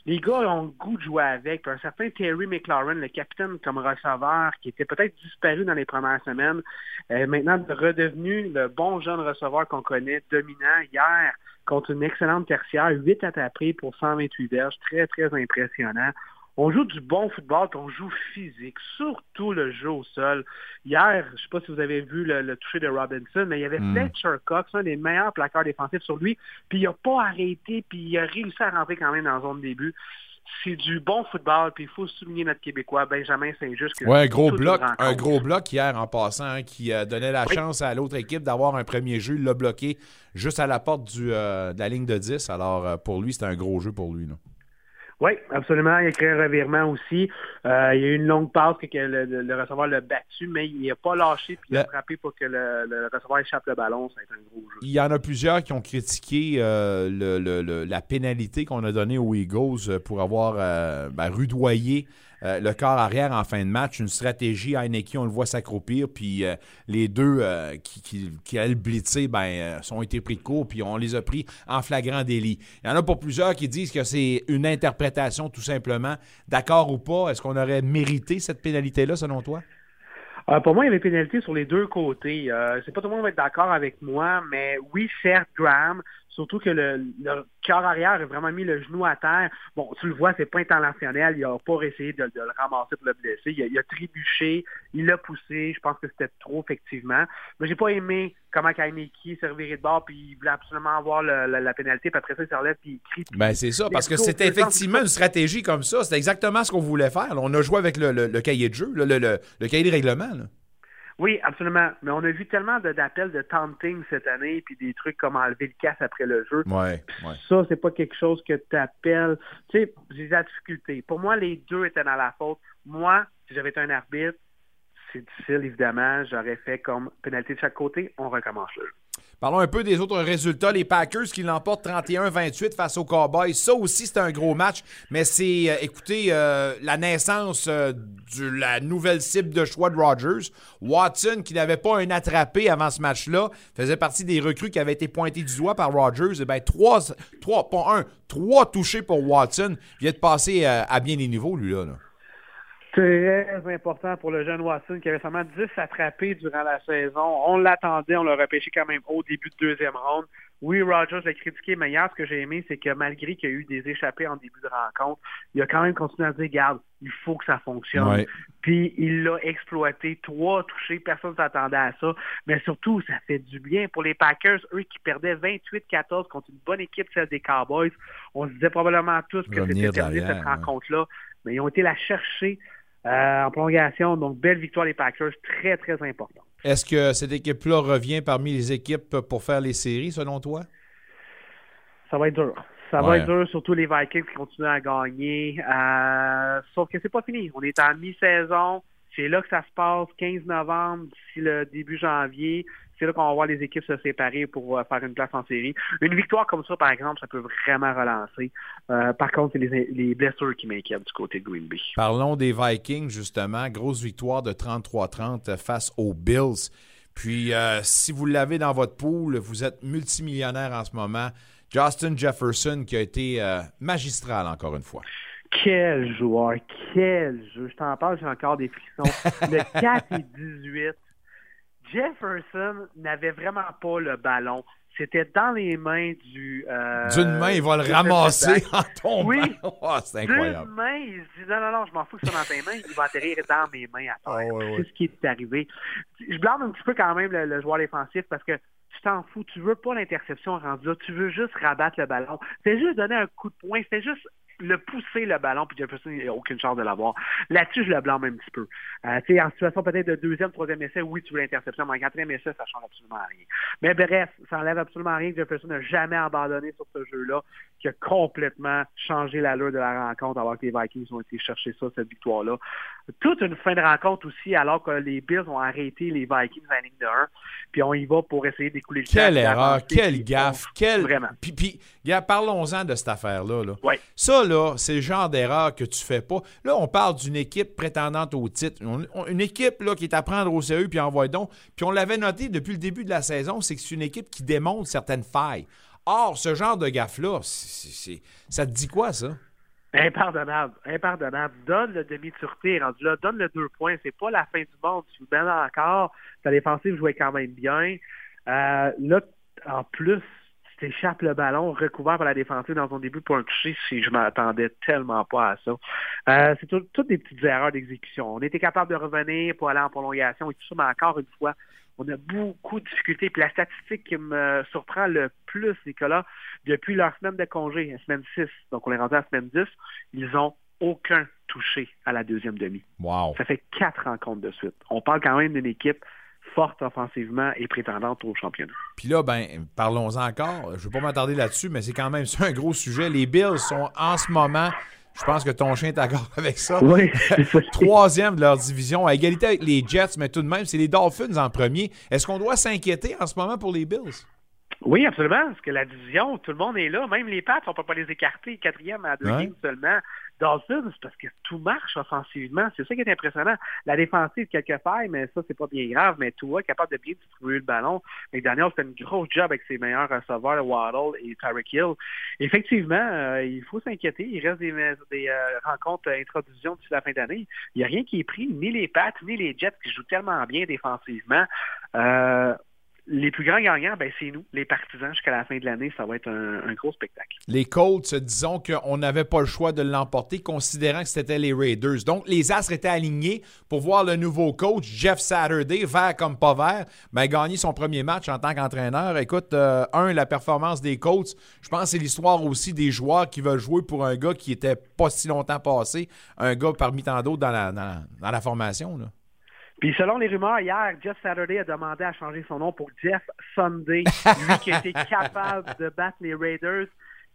les gars ont le goût de jouer avec. Un certain Terry McLaurin, le capitaine comme receveur, qui était peut-être disparu dans les premières semaines, est maintenant redevenu le bon jeune receveur qu'on connaît, dominant. Hier, contre une excellente tertiaire, 8 attaqués pour 128 verges, très, très impressionnant. On joue du bon football, puis on joue physique, surtout le jeu au sol. Hier, je ne sais pas si vous avez vu le, toucher de Robinson, mais il y avait Mm. Fletcher Cox, un des meilleurs plaqueurs défensifs sur lui, puis il n'a pas arrêté, puis il a réussi à rentrer quand même dans la zone de début. C'est du bon football, puis il faut souligner notre Québécois, Benjamin Saint-Just. Ouais, un gros bloc, un gros bloc hier en passant, hein, qui euh, donnait la Oui. chance à l'autre équipe d'avoir un premier jeu. Il l'a bloqué juste à la porte du, euh, de la ligne de 10. Alors, euh, pour lui, c'était un gros jeu pour lui. là. Oui, absolument. Il a créé un revirement aussi. Euh, il y a eu une longue passe que, le, le- le receveur l'a battu, mais il n'a pas lâché puis il a frappé pour que le, le receveur échappe le ballon. Ça a été un gros jeu. Il y en a plusieurs qui ont critiqué euh, la pénalité qu'on a donnée aux Eagles pour avoir euh, ben, rudoyé euh, le corps arrière en fin de match. Une stratégie à Heineke, on le voit s'accroupir, puis euh, les deux euh, qui, qui, qui allaient le blitzer ben, euh, ont été pris de court, puis on les a pris en flagrant délit. Il y en a pour plusieurs qui disent que c'est une interprétation tout simplement. D'accord ou pas, est-ce qu'on aurait mérité cette pénalité-là, selon toi? Euh, pour moi, il y avait pénalité sur les deux côtés. Euh, c'est pas tout le monde va être d'accord avec moi, mais oui, certes, Graham, surtout que le, le cœur arrière a vraiment mis le genou à terre. Bon, tu le vois, c'est pas intentionnel. Il a pas essayé de, de le ramasser pour le blesser. Il a, il a trébuché, il l'a poussé. Je pense que c'était trop, effectivement. Mais j'ai pas aimé comment Kaineki s'est reviré de bord, puis il voulait absolument avoir le- la, la pénalité, puis après ça, il se relève, puis il crie. Ben c'est ça, parce que c'était effectivement une stratégie comme ça. C'était exactement ce qu'on voulait faire. là. On a joué avec le, le- le cahier de jeu, le, cahier de règlement. là. Oui, absolument. Mais on a vu tellement d'appels de taunting cette année, puis des trucs comme enlever le casse après le jeu. Ouais, ouais. Ça, c'est pas quelque chose que tu appelles. Tu sais, j'ai la difficulté. Pour moi, les deux étaient dans la faute. Moi, si j'avais été un arbitre, c'est difficile, évidemment. J'aurais fait comme pénalité de chaque côté. On recommence le jeu. Parlons un peu des autres résultats. Les Packers qui l'emportent 31-28 face aux Cowboys. Ça aussi, c'est un gros match. Mais c'est, euh, écoutez, euh, la naissance euh, de la nouvelle cible de choix de Rodgers. Watson, qui n'avait pas un attrapé avant ce match-là, faisait partie des recrues qui avaient été pointées du doigt par Rodgers. Et bien, trois, trois, pas un, trois touchés pour Watson. Il vient de passer à bien des niveaux, lui-là. là. Très important pour le jeune Watson qui avait seulement 10 attrapés durant la saison. On l'attendait, on l'a repêché quand même au début de deuxième ronde. Oui, Rogers l'a critiqué, mais hier, ce que j'ai aimé, c'est que malgré qu'il y a eu des échappées en début de rencontre, il a quand même continué à dire, garde, il faut que ça fonctionne. Ouais. Puis il l'a exploité, trois touchés, personne ne s'attendait à ça. Mais surtout, ça fait du bien pour les Packers, eux qui perdaient 28-14 contre une bonne équipe, celle des Cowboys. On se disait probablement tous que c'était terminé cette ouais. rencontre-là. Mais ils ont été la chercher en prolongation. Donc, belle victoire des Packers, très, très importante. Est-ce que cette équipe-là revient parmi les équipes pour faire les séries, selon toi? Ça va être dur. Ça Ouais. va être dur, surtout les Vikings qui continuent à gagner. Euh, sauf que c'est pas fini. On est en mi-saison. C'est là que ça se passe, 15 novembre, d'ici le début janvier. C'est là qu'on va voir les équipes se séparer pour euh, faire une place en série. Une victoire comme ça, par exemple, ça peut vraiment relancer. Euh, par contre, c'est les, les blessures qui m'inquiètent du côté de Green Bay. Parlons des Vikings, justement. Grosse victoire de 33-30 face aux Bills. Puis, euh, si vous l'avez dans votre pool, vous êtes multimillionnaire en ce moment. Justin Jefferson qui a été euh, magistral encore une fois. Quel joueur, quel jeu. Je t'en parle, j'ai encore des frissons. Le [LAUGHS] 4 et 18. Jefferson n'avait vraiment pas le ballon. C'était dans les mains du... euh, D'une main, il va le ramasser en tombant. Oui. Oh, [LAUGHS] c'est D'une incroyable. main, il se dit non, non, non, je m'en fous que c'est dans tes mains, il va atterrir dans mes mains à terre. Ah, ouais, ouais. C'est ce qui est arrivé. Je blâme un petit peu quand même le, le joueur défensif parce que tu t'en fous, tu veux pas l'interception rendue là, tu veux juste rabattre le ballon. Fais juste donner un coup de poing, fais juste le pousser le ballon, puis Jefferson n'a aucune chance de l'avoir. Là-dessus, je le blâme un petit peu. Euh, tu sais, en situation peut-être de deuxième, troisième essai, oui, tu veux l'interception, mais en quatrième essai, ça change absolument rien. Mais bref, ça enlève absolument rien que Jefferson n'a jamais abandonné sur ce jeu-là, qui a complètement changé l'allure de la rencontre alors que les Vikings ont été chercher ça, cette victoire-là. Toute une fin de rencontre aussi, alors que les Bills ont arrêté les Vikings à la ligne de 1, puis on y va pour essayer d'écouler le Quelle erreur, quelle gaffe, quelle. Vraiment. Puis, puis parlons-en de cette affaire-là. Là. Ouais. Ça, là, c'est le genre d'erreur que tu fais pas. Là, on parle d'une équipe prétendante au titre. Une équipe là, qui est à prendre au sérieux, puis envoie donc. Puis on l'avait noté depuis le début de la saison, c'est que c'est une équipe qui démontre certaines failles. Or, ce genre de gaffe-là, ça te dit quoi, ça? Impardonnable, impardonnable. Donne le demi-sûreté, rendu là, donne le deux points. C'est pas la fin du monde. Tu mets encore, ta défensive jouait quand même bien. Euh, là, en plus, tu t'échappes le ballon recouvert par la défensive dans ton début pour un toucher si je m'attendais tellement pas à ça. Euh, c'est tout- toutes des petites erreurs d'exécution. On était capable de revenir pour aller en prolongation et tout ça, mais encore une fois, on a beaucoup de difficultés. Puis la statistique qui me surprend le plus, Nicolas, depuis leur semaine de congé, la semaine 6, donc on est rendu à la semaine 10, ils ont aucun touché à la deuxième demi. Wow. Ça fait quatre rencontres de suite. On parle quand même d'une équipe forte offensivement et prétendante au championnat. Puis là, ben, parlons-en encore. Je ne veux pas m'attarder là-dessus, mais c'est quand même ça un gros sujet. Les Bills sont en ce moment, je pense que ton chien est d'accord [LAUGHS] avec ça. Oui. [LAUGHS] Troisième de leur division, à égalité avec les Jets, mais tout de même, c'est les Dolphins en premier. Est-ce qu'on doit s'inquiéter en ce moment pour les Bills? Oui, absolument, parce que la division, tout le monde est là. Même les Pats, on ne peut pas les écarter. Quatrième à deux Ouais. games seulement. Dolphins, c'est parce que tout marche offensivement. C'est ça qui est impressionnant. La défensive, quelques failles, mais ça, c'est pas bien grave. Mais toi, capable de bien distribuer le ballon. McDaniel fait une grosse job avec ses meilleurs receveurs, Waddle et Tyreek Hill. Effectivement, euh, il faut s'inquiéter. Il reste des, des euh, rencontres euh, introduction d'ici la fin d'année. Il n'y a rien qui est pris, ni les Pats, ni les Jets qui jouent tellement bien défensivement. Les plus grands gagnants, ben, c'est nous, les partisans, jusqu'à la fin de l'année. Ça va être un, gros spectacle. Les Colts, disons qu'on n'avait pas le choix de l'emporter, considérant que c'était les Raiders. Donc, les Astres étaient alignés pour voir le nouveau coach, Jeff Saturday, vert comme pas vert, ben, gagner son premier match en tant qu'entraîneur. Écoute, euh, un, la performance des Colts, je pense que c'est l'histoire aussi des joueurs qui veulent jouer pour un gars qui était pas si longtemps passé, un gars parmi tant d'autres dans la, formation. Puis selon les rumeurs, hier, Jeff Saturday a demandé à changer son nom pour Jeff Sunday, lui qui été [LAUGHS] capable de battre les Raiders,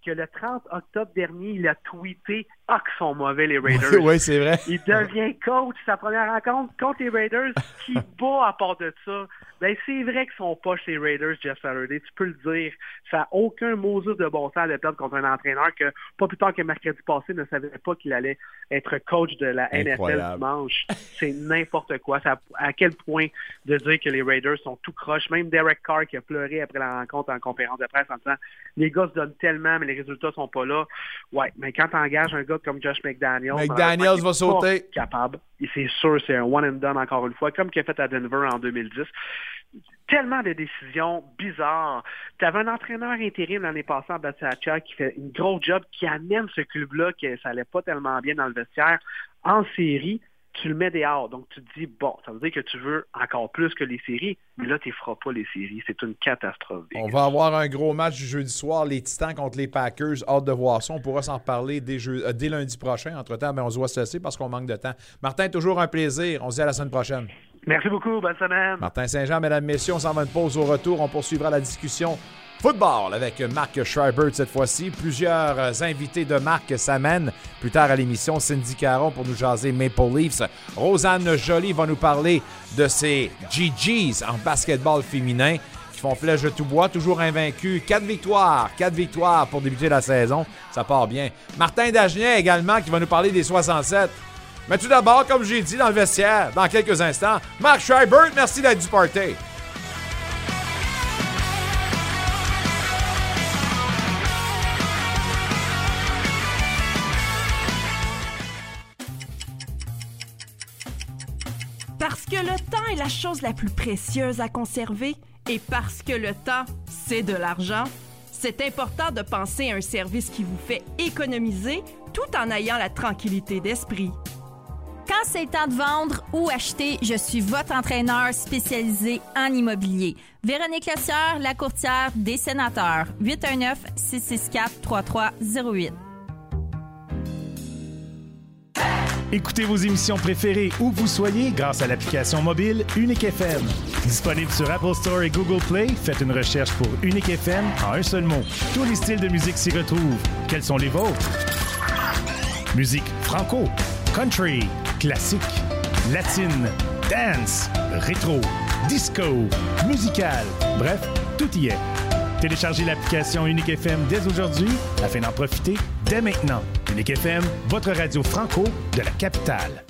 que le 30 octobre dernier, il a tweeté « Ah, qu'ils sont mauvais les [LAUGHS] Raiders! » oui, c'est vrai. Il devient coach sa première rencontre contre les Raiders [LAUGHS] qui bat à part de ça? Ben, c'est vrai qu'ils sont poches les Raiders, Jeff Saturday, tu peux le dire. Ça n'a aucun Moses de bon sens de perdre contre un entraîneur que, pas plus tard que mercredi passé, ne savait pas qu'il allait être coach de la NFL Incroyable. dimanche. C'est n'importe quoi. Ça, à quel point de dire que les Raiders sont tout croches? Même Derek Carr qui a pleuré après la rencontre en conférence de presse en disant les gars se donnent tellement, mais les résultats sont pas là. Ouais, mais quand tu engages un gars comme Josh McDaniels, McDaniels qui va sauter. pas capable. Et c'est sûr, c'est un one and done encore une fois, comme qu'il a fait à Denver en 2010. Tellement de décisions bizarres. Tu avais un entraîneur intérim l'année passée en Batsacha qui fait une grosse job, qui amène ce club-là, que ça allait pas tellement bien dans le vestiaire, en série. Tu le mets dehors. Donc, tu te dis, bon, ça veut dire que tu veux encore plus que les séries, mais là, tu ne feras pas les séries. C'est une catastrophe. On va avoir un gros match du jeudi soir, les Titans contre les Packers. Hâte de voir ça. On pourra s'en reparler dès, jeu- euh, dès lundi prochain. Entre-temps, ben, on se voit laisser parce qu'on manque de temps. Martin, toujours un plaisir. On se dit à la semaine prochaine. Merci beaucoup. Bonne semaine. Martin Saint-Jean, mesdames, messieurs, on s'en va une pause au retour. On poursuivra la discussion football avec Marc Schreiber cette fois-ci. Plusieurs euh, invités de Marc s'amènent plus tard à l'émission. Cindy Caron pour nous jaser Maple Leafs. Rosanne Joly va nous parler de ses GGs en basketball féminin qui font flèche de tout bois, toujours invaincus. Quatre victoires, quatre victoires pour débuter la saison. Ça part bien. Martin Dagenet également qui va nous parler des 67. Mais tout d'abord, comme j'ai dit dans le vestiaire, dans quelques instants, Marc Schreiber, merci d'être du party. Parce que le temps est la chose la plus précieuse à conserver et parce que le temps, c'est de l'argent, c'est important de penser à un service qui vous fait économiser tout en ayant la tranquillité d'esprit. Quand c'est le temps de vendre ou acheter, je suis votre entraîneur spécialisé en immobilier. Véronique Lecière, la courtière des sénateurs. 819-664-3308. Écoutez vos émissions préférées où vous soyez grâce à l'application mobile Unique FM. Disponible sur Apple Store et Google Play, faites une recherche pour Unique FM en un seul mot. Tous les styles de musique s'y retrouvent. Quels sont les vôtres? Musique franco, country, classique, latine, dance, rétro, disco, musical. Bref, tout y est. Téléchargez l'application Unique FM dès aujourd'hui afin d'en profiter dès maintenant. Unique FM, votre radio franco de la capitale.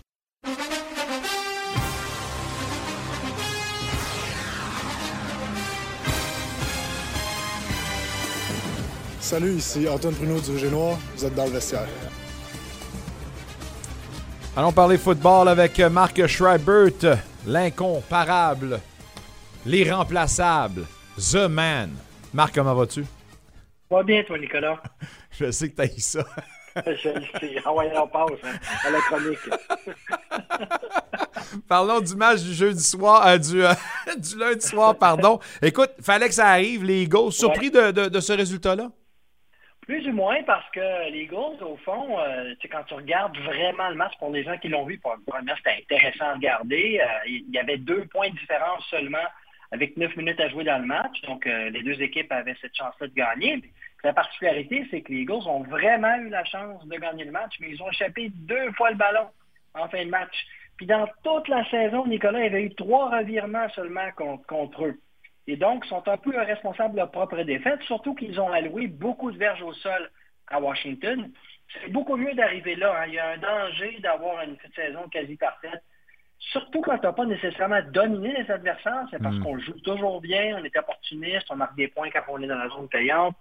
Salut, ici Antoine Pruneau du Noir. Vous êtes dans le vestiaire. Allons parler football avec Marc Schreibert, l'incomparable, l'irremplaçable, The Man. Marc, comment vas-tu? Pas bien, toi, Nicolas. [LAUGHS] Je sais que t'as eu ça. [LAUGHS] Je le sais. Ah ouais, on passe hein, à la chronique. [LAUGHS] Parlons du match du jeudi soir, euh, du, euh, du lundi soir, pardon. Écoute, fallait que ça arrive, les Eagles. Surpris de, de- de ce résultat-là? Plus ou moins parce que les Eagles, au fond, euh, quand tu regardes vraiment le match, pour les gens qui l'ont vu, match, c'était intéressant à regarder. Euh, il y avait deux points de différence seulement avec neuf minutes à jouer dans le match. Donc, euh, les deux équipes avaient cette chance-là de gagner. La particularité, c'est que les Eagles ont vraiment eu la chance de gagner le match, mais ils ont échappé deux fois le ballon en fin de match. Puis dans toute la saison, Nicolas, avait eu trois revirements seulement contre eux. Et donc, ils sont un peu responsables de leur propre défaite, surtout qu'ils ont alloué beaucoup de verges au sol à Washington. C'est beaucoup mieux d'arriver là. hein. Il y a un danger d'avoir une saison quasi parfaite. Surtout quand tu n'as pas nécessairement dominé les adversaires, c'est parce Mm. qu'on joue toujours bien, on est opportuniste, on marque des points quand on est dans la zone payante.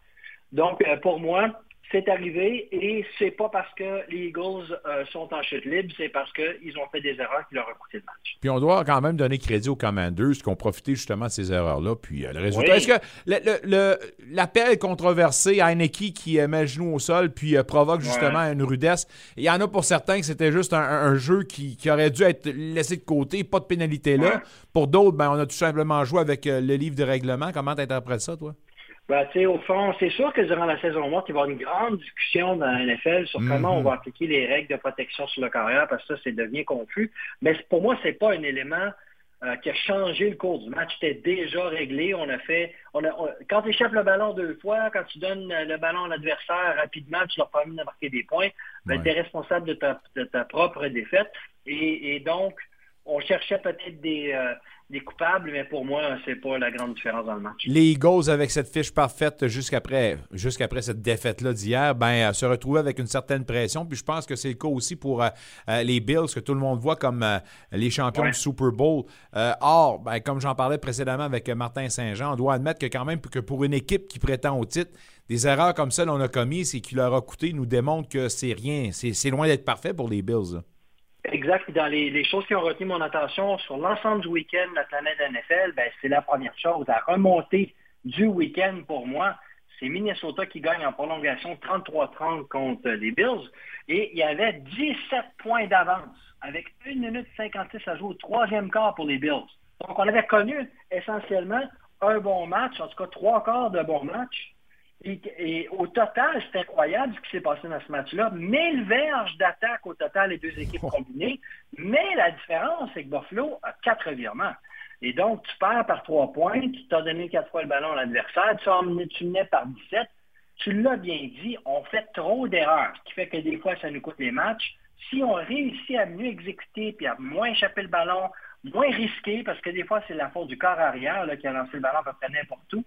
Donc, euh, pour moi, c'est arrivé et c'est pas parce que les Eagles euh, sont en chute libre, c'est parce qu'ils ont fait des erreurs qui leur ont coûté le match. Puis on doit quand même donner crédit aux Commanders qui ont profité justement de ces erreurs-là. Puis euh, le résultat. Oui. Est-ce que l'appel controversé à Heineke qui euh, met le genou au sol puis euh, provoque justement une rudesse, il y en a pour certains que c'était juste un, jeu qui, qui aurait dû être laissé de côté, pas de pénalité là. Ouais. Pour d'autres, ben, on a tout simplement joué avec le livre de règlement. Comment tu interprètes ça, toi? Ben, tu sais, au fond, c'est sûr que durant la saison morte, il va y avoir une grande discussion dans la NFL sur Mhm. comment on va appliquer les règles de protection sur le carrière, parce que ça, c'est devient confus. Mais pour moi, c'est pas un élément euh, qui a changé le cours du match. C'était déjà réglé. On a fait. On a, on- quand tu échappes le ballon deux fois, quand tu donnes le ballon à l'adversaire rapidement, tu leur permets de marquer des points, ben, Ouais. tu es responsable de ta, de ta propre défaite. Et, et donc, on cherchait peut-être des, euh, des coupables, mais pour moi, c'est pas la grande différence dans le match. Les Eagles, avec cette fiche parfaite jusqu'après jusqu'après cette défaite-là d'hier, ben, euh, se retrouvaient avec une certaine pression. Puis je pense que c'est le cas aussi pour euh, euh, les Bills, que tout le monde voit comme euh, les champions Ouais. du Super Bowl. Euh, or, ben, comme j'en parlais précédemment avec Martin Saint-Jean, on doit admettre que quand même que pour une équipe qui prétend au titre, des erreurs comme celles qu'on a commises et qui leur a coûté nous démontrent que c'est rien. C'est c'est loin d'être parfait pour les Bills. là. Exact. Dans les, choses qui ont retenu mon attention sur l'ensemble du week-end, la planète NFL, ben, c'est la première chose. La remontée du week-end pour moi, c'est Minnesota qui gagne en prolongation 33-30 contre les Bills. Et il y avait 17 points d'avance avec 1 minute 56 à jouer au troisième quart pour les Bills. Donc, on avait connu essentiellement un bon match, en tout cas trois quarts de bon match. Et, et au total, c'est incroyable ce qui s'est passé dans ce match-là. 1000 verges d'attaque au total, les deux équipes combinées. Mais la différence, c'est que Buffalo a quatre revirements. Et donc, tu perds par trois points, tu t'as donné quatre fois le ballon à l'adversaire, tu, as emmené- tu menais par 17. Tu l'as bien dit, on fait trop d'erreurs, ce qui fait que des fois, ça nous coûte les matchs. Si on réussit à mieux exécuter puis à moins échapper le ballon, moins risquer, parce que des fois, c'est la faute du corps arrière là, qui a lancé le ballon à peu près n'importe où.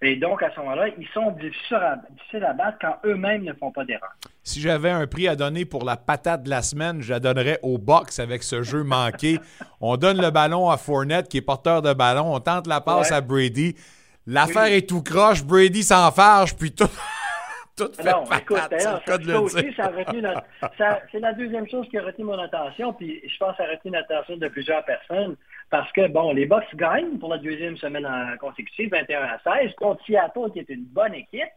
Et donc, à ce moment-là, ils sont difficiles à, difficiles à battre quand eux-mêmes ne font pas d'erreur. Si j'avais un prix à donner pour la patate de la semaine, je la donnerais au box avec ce jeu manqué. [LAUGHS] on donne le ballon à Fournette qui est porteur de ballon. On tente la passe Ouais. à Brady. L'affaire est tout croche. Brady s'enfarge, puis tout, tout fait Non, patate. écoute, c'est le aussi, ça a retenu notre- ça- c'est la deuxième chose qui a retenu mon attention, puis je pense que ça a retenu l'attention de plusieurs personnes, parce que, bon, les Bucks gagnent pour la deuxième semaine en consécutive, 21 à 16, contre Seattle, qui est une bonne équipe.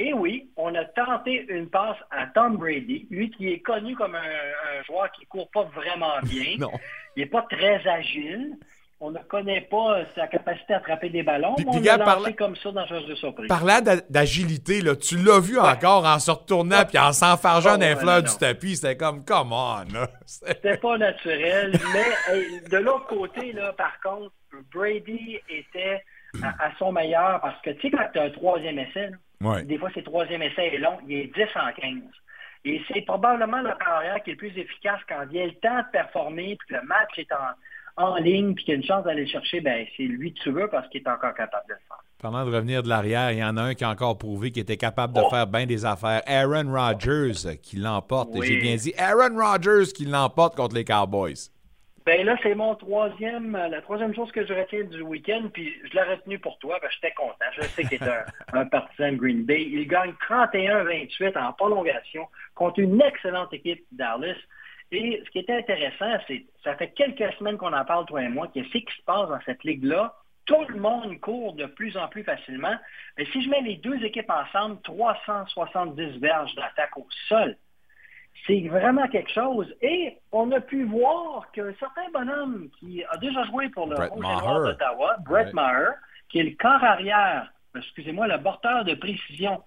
Et oui, on a tenté une passe à Tom Brady, lui qui est connu comme un, un joueur qui court pas vraiment bien. [LAUGHS] Non. Il n'est pas très agile. On ne connaît pas sa capacité à attraper des ballons, Puis- mais on l'a parla- comme ça dans de surprise. Parlant d'a- d'agilité, tu l'as vu encore en se retournant puis en s'enfargeant Oh, fleurs non, du tapis. C'était comme, come on. [LAUGHS] C'était pas naturel, mais hey, de l'autre côté, là, par contre, Brady était à, à son meilleur parce que, tu sais, quand tu as un troisième essai, là, Ouais. des fois, ces troisième essai est long, il est 10 en 15. Et c'est probablement le carrière qui est le plus efficace quand il y a le temps de performer, puis que le match est en, en ligne, puis qu'il y a une chance d'aller le chercher, ben c'est lui que tu veux parce qu'il est encore capable de le faire. Parlant de revenir de l'arrière, il y en a un qui a encore prouvé qu'il était capable Oh. de faire bien des affaires. Aaron Rodgers qui l'emporte. Oui. J'ai bien dit Aaron Rodgers qui l'emporte contre les Cowboys. Ben là, c'est mon troisième, euh, la troisième chose que je retiens du week-end, puis je l'ai retenu pour toi, ben, j'étais content. Je sais qu'il est un, [LAUGHS] un partisan de Green Bay. Il gagne 31-28 en prolongation contre une excellente équipe Dallas. Et ce qui était intéressant, c'est ça fait quelques semaines qu'on en parle, toi et moi, qu'est-ce qui se passe dans cette ligue-là. Tout le monde court de plus en plus facilement. Mais si je mets les deux équipes ensemble, 370 verges d'attaque au sol. C'est vraiment quelque chose. Et on a pu voir qu'un certain bonhomme qui a déjà joué pour le Rouge d'Ottawa, Brett Ouais. Maher, qui est le corps arrière, excusez-moi, le porteur de précision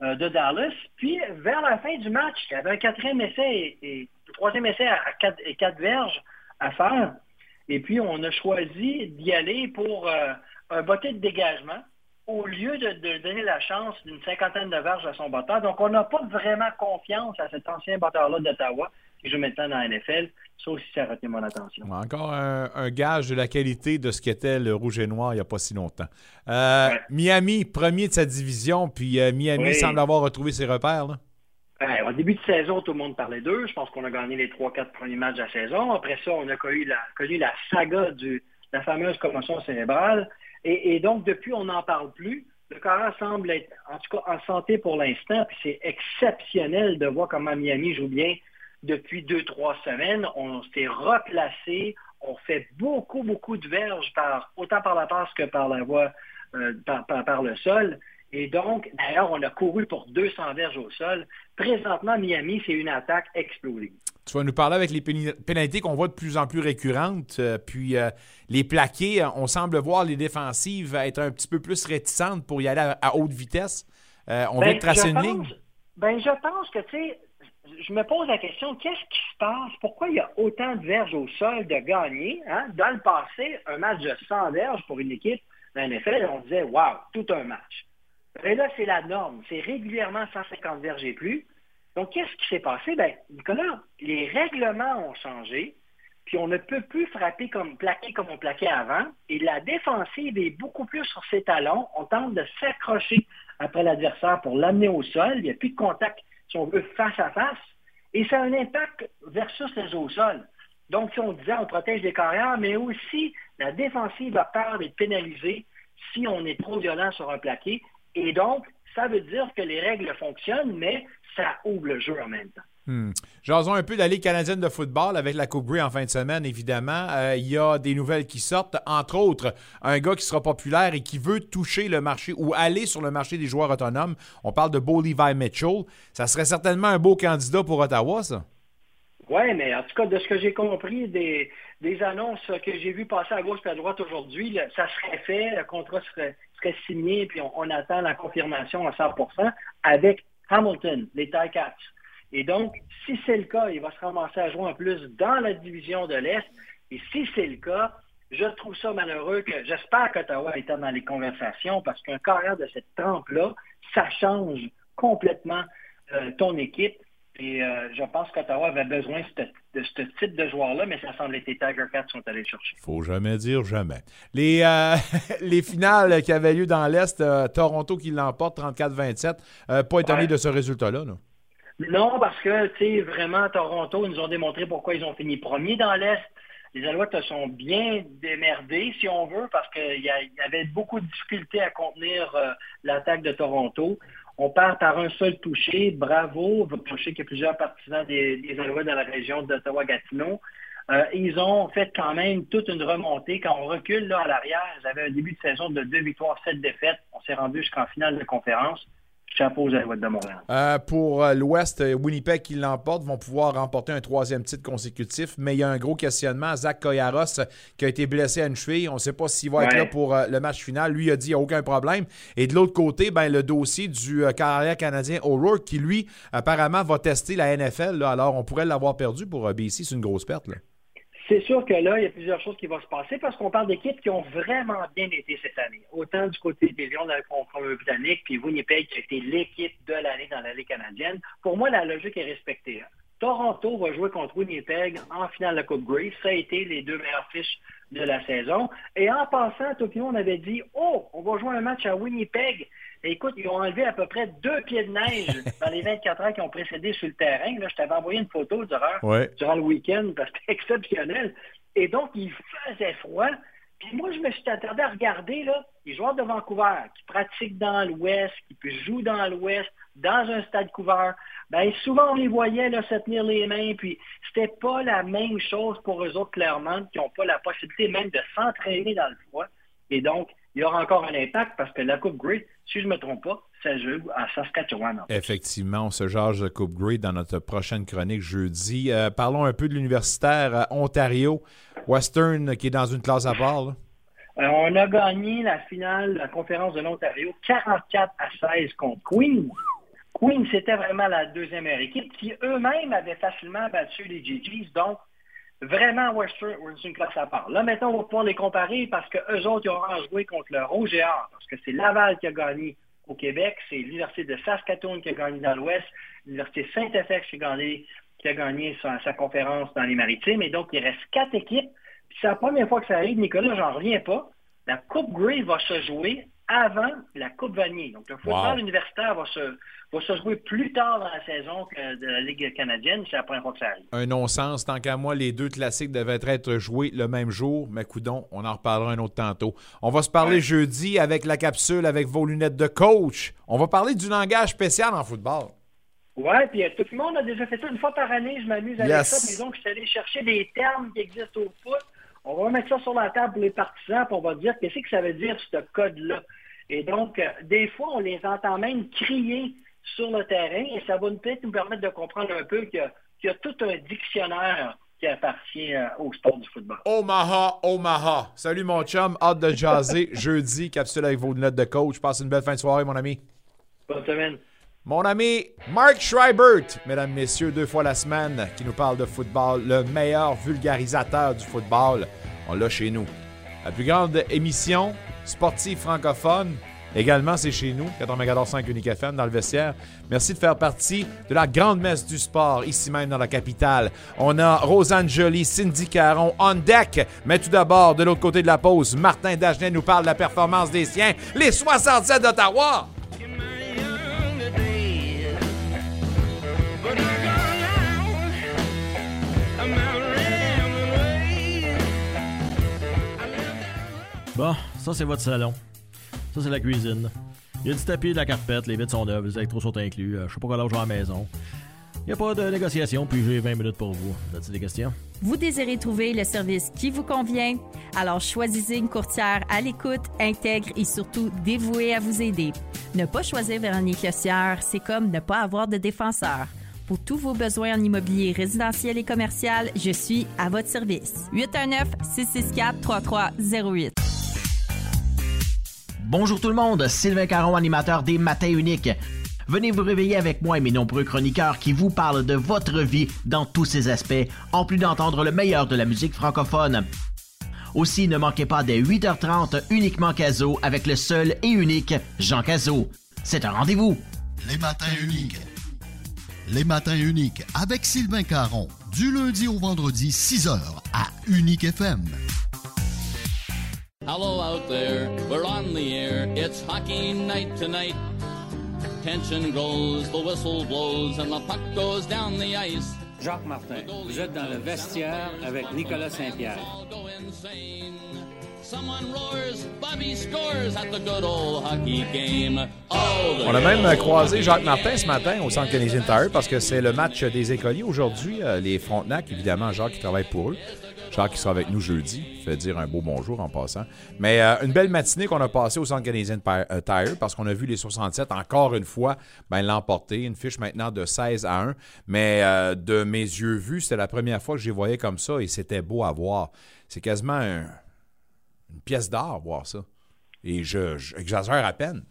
de Dallas. Puis, vers la fin du match, il y avait un quatrième essai et, et troisième essai à, quatre, verges à faire. Et puis, on a choisi d'y aller pour euh, un botté de dégagement au lieu de, de donner la chance d'une cinquantaine de verges à son botteur. Donc, on n'a pas vraiment confiance à cet ancien botteur-là d'Ottawa qui joue maintenant dans la NFL. Ça aussi, ça a retenu mon attention. Encore un, un gage de la qualité de ce qu'était le Rouge et Noir il n'y a pas si longtemps. Euh, Miami, premier de sa division, puis euh, Miami Oui. semble avoir retrouvé ses repères. là. Au début de saison, tout le monde parlait d'eux. Je pense qu'on a gagné les 3-4 premiers matchs de la saison. Après ça, on a connu la, connu la saga de la fameuse commotion cérébrale. Et, et donc, depuis, on n'en parle plus. Le carré semble être, en tout cas, en santé pour l'instant. Puis c'est exceptionnel de voir comment Miami joue bien depuis deux, trois semaines. On s'est replacé. On fait beaucoup, beaucoup de verges, par, autant par la passe que par la voie, euh, par, par- par le sol. Et donc, d'ailleurs, on a couru pour 200 verges au sol. Présentement, Miami, c'est une attaque explosive. Tu vas nous parler avec les pénalités qu'on voit de plus en plus récurrentes. euh, puis euh, les plaqués, on semble voir les défensives être un petit peu plus réticentes pour y aller à, à haute vitesse. Euh, on vient de tracer une pense- ligne. Ben, je pense que, tu sais, je me pose la question, qu'est-ce qui se passe? Pourquoi il y a autant de verges au sol de gagner? Hein? Dans le passé, un match de 100 verges pour une équipe, dans NFL, on disait, wow, tout un match. Et là, c'est la norme. C'est régulièrement 150 verges et plus. Donc, qu'est-ce qui s'est passé? Ben, Nicolas, les règlements ont changé, puis on ne peut plus frapper comme plaquer comme on plaquait avant, et la défensive est beaucoup plus sur ses talons. On tente de s'accrocher après l'adversaire pour l'amener au sol. Il n'y a plus de contact, si on veut, face à face. Et ça a un impact versus les au sol. Donc, si on disait on protège les carrières, mais aussi la défensive a peur d'être pénalisée si on est trop violent sur un plaqué. Et donc, ça veut dire que les règles fonctionnent, mais ça ouvre le jeu en même temps. Hmm. Un peu de la Ligue canadienne de football avec la Coupe Grey en fin de semaine, évidemment. Euh, Il y a des nouvelles qui sortent, entre autres, un gars qui sera populaire et qui veut toucher le marché ou aller sur le marché des joueurs autonomes. On parle de Beau Levi Mitchell. Ça serait certainement un beau candidat pour Ottawa, ça. Oui, mais en tout cas, de ce que j'ai compris des, des annonces que j'ai vues passer à gauche et à droite aujourd'hui, ça serait fait, le contrat serait, serait signé, puis on, on attend la confirmation à 100% avec Hamilton, les Ticats. Et donc, si c'est le cas, il va se ramasser à jouer en plus dans la division de l'Est. Et si c'est le cas, je trouve ça malheureux que j'espère qu'Ottawa est dans les conversations parce qu'un carrière de cette trempe-là, ça change complètement euh, ton équipe. Et euh, je pense qu'Ottawa avait besoin de ce, type de joueur-là, mais ça semble être les Tiger Cats sont allés le chercher. Faut jamais dire jamais. Les, euh, [LAUGHS] les finales qui avaient lieu dans l'Est, Toronto qui l'emporte 34-27. Euh, pas étonné Ouais. de ce résultat-là. là. Non, parce que, tu sais, vraiment, Toronto, ils nous ont démontré pourquoi ils ont fini premier dans l'Est. Les Alouettes se sont bien démerdés, si on veut, parce qu'il y, avait beaucoup de difficultés à contenir euh, l'attaque de Toronto. On part par un seul touché. Bravo. Je sais qu'il y a plusieurs partisans des, des Alouettes dans la région d'Ottawa-Gatineau. Euh, ils ont fait quand même toute une remontée. Quand on recule là, à l'arrière, ils avaient un début de saison de deux victoires, sept défaites. On s'est rendu jusqu'en finale de conférence. Chapeau aux Alouettes de Montréal. Euh, pour euh, l'Ouest, euh, Winnipeg qui l'emporte vont pouvoir remporter un troisième titre consécutif, mais il y a un gros questionnement. Zach Koyaros qui a été blessé à une cheville, on ne sait pas s'il va être là pour le match final. Lui a dit il n'y a aucun problème. Et de l'autre côté, ben, le dossier du carrière canadien O'Rourke qui, lui, apparemment, va tester la NFL. là. alors, on pourrait l'avoir perdu pour BC. C'est une grosse perte. là. C'est sûr que là, il y a plusieurs choses qui vont se passer parce qu'on parle d'équipes qui ont vraiment bien été cette année. Autant du côté des Lions de la Colombie-Britannique, puis Winnipeg qui a été l'équipe de l'année dans la Ligue canadienne. Pour moi, la logique est respectée. Toronto va jouer contre Winnipeg en finale de la Coupe Grey. Ça a été les deux meilleures fiches de la saison. Et en passant, Tokyo, on avait dit Oh, on va jouer un match à Winnipeg. Écoute, ils ont enlevé à peu près deux pieds de neige [LAUGHS] dans les 24 heures qui ont précédé sur le terrain. Là, je t'avais envoyé une photo durant, Ouais. durant le week-end parce que c'était exceptionnel. Et donc, il faisait froid. Puis moi, je me suis attardé à regarder là, les joueurs de Vancouver qui pratiquent dans l'Ouest, qui jouent dans l'Ouest, dans un stade couvert. Ben, souvent, on les voyait là, se tenir les mains, puis c'était pas la même chose pour eux autres, clairement, qui n'ont pas la possibilité même de s'entraîner dans le froid. Et donc, il y aura encore un impact parce que la Coupe Grey, si je ne me trompe pas, ça joue à Saskatchewan. Effectivement, on se jase de Coupe Grey dans notre prochaine chronique jeudi. Euh, parlons un peu de l'universitaire euh, Ontario, Western, qui est dans une classe à part. là. Euh, on a gagné la finale de la conférence de l'Ontario 44 à 16 contre Queen. Queen, c'était vraiment la deuxième équipe qui eux-mêmes avaient facilement battu les GGs. Donc, vraiment, Western, une classe à part. Là, maintenant, on va pouvoir les comparer parce qu'eux autres, ils auront joué contre le Rouge parce que c'est Laval qui a gagné au Québec, c'est l'Université de Saskatoon qui a gagné dans l'Ouest, l'Université Saint-Effect qui a gagné, qui a gagné sa, sa conférence dans les Maritimes. Et donc, il reste quatre équipes. Puis c'est la première fois que ça arrive, Nicolas, j'en reviens pas. La Coupe Grey va se jouer avant la Coupe Vanier. Donc, le football Wow. universitaire va se, va se jouer plus tard dans la saison que de la Ligue canadienne. C'est la première fois que ça arrive. Un non-sens. Tant qu'à moi, les deux classiques devaient être joués le même jour. Mais coudon, on en reparlera un autre tantôt. On va se parler jeudi avec la capsule, avec vos lunettes de coach. On va parler du langage spécial en football. Ouais, puis euh, tout le monde a déjà fait ça une fois par année. Je m'amuse avec Yes. ça. Puis donc, je suis allé chercher des termes qui existent au foot. On va mettre ça sur la table pour les partisans, puis on va dire qu'est-ce que ça veut dire, ce code-là. Et donc, euh, des fois, on les entend même crier sur le terrain, et ça va peut-être nous permettre de comprendre un peu qu'il y a, qu'il y a tout un dictionnaire qui appartient euh, au sport du football. Omaha, Omaha. Salut mon chum, hâte de jaser [LAUGHS] jeudi. Capsule avec vos lunettes de coach. Passe une belle fin de soirée, mon ami. Bonne semaine. Mon ami Mark Schreibert, mesdames, messieurs, deux fois la semaine, qui nous parle de football, le meilleur vulgarisateur du football. On l'a chez nous. La plus grande émission sportive francophone, également, c'est chez nous, 94.5 Unique FM, dans le vestiaire. Merci de faire partie de la grande messe du sport, ici même dans la capitale. On a Rosanne Joly, Cindy Caron, on deck. Mais tout d'abord, de l'autre côté de la pause, Martin Dagenet nous parle de la performance des siens, les 67 d'Ottawa. Bon, ça c'est votre salon. Ça c'est la cuisine. Il y a du tapis, de la carpette, les vitres sont neuves, les électros sont inclus. Euh, je sais pas je vais à la maison. Il n'y a pas de négociation, puis j'ai 20 minutes pour vous. As-tu des questions? Vous désirez trouver le service qui vous convient? Alors choisissez une courtière à l'écoute, intègre et surtout dévouée à vous aider. Ne pas choisir Véronique Lossière, c'est comme ne pas avoir de défenseur. Pour tous vos besoins en immobilier résidentiel et commercial, je suis à votre service. 819-664-3308. Bonjour tout le monde, Sylvain Caron, animateur des Matins Uniques. Venez vous réveiller avec moi et mes nombreux chroniqueurs qui vous parlent de votre vie dans tous ses aspects, en plus d'entendre le meilleur de la musique francophone. Aussi, ne manquez pas dès 8h30 uniquement Caso avec le seul et unique Jean Caso. C'est un rendez-vous. Les matins uniques. Les matins uniques avec Sylvain Caron, du lundi au vendredi 6h à Unique FM. Hello out there, we're on the air. It's hockey night tonight. Tension grows, the whistle blows, and the puck goes down the ice. Jacques Martin, vous êtes dans le vestiaire avec Nicolas Saint-Pierre. Go insane. Someone roars, Bobby scores at the good old hockey game. Oh, the On a même croisé Jacques Martin ce matin au Centre Canadien Tire parce que c'est le match des écoliers aujourd'hui. euh, les Frontenac, évidemment, Jacques qui travaille pour eux. Charles qui sera avec nous jeudi. Fait dire un beau bonjour en passant. Mais euh, une belle matinée qu'on a passée au Centre canadien euh, Tire parce qu'on a vu les 67 encore une fois ben, l'emporter. Une fiche maintenant de 16 à 1. Mais euh, de mes yeux vus, c'était la première fois que les voyais comme ça et c'était beau à voir. C'est quasiment un- une pièce d'art voir ça. Et je, j'exagère à peine.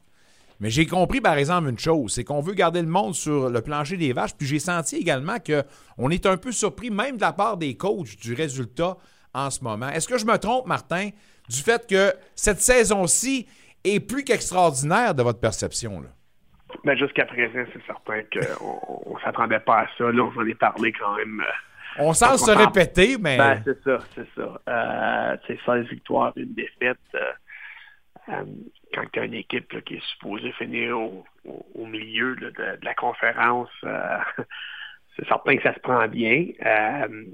Mais j'ai compris, par exemple, une chose, c'est qu'on veut garder le monde sur le plancher des vaches. Puis j'ai senti également qu'on est un peu surpris, même de la part des coachs, du résultat en ce moment. Est-ce que je me trompe, Martin, du fait que cette saison-ci est plus qu'extraordinaire de votre perception? Là? Ben, jusqu'à présent, c'est certain qu'on ne s'attendait pas à ça. Là, on en est parlé quand même. euh, On sent se répéter, mais. Ben, c'est ça, c'est ça. Euh, c'est 16 victoires, une défaite. euh, euh, quand tu as une équipe là, qui est supposée finir au, au- au milieu là, de, de la conférence, euh, [LAUGHS] c'est certain que ça se prend bien. Euh,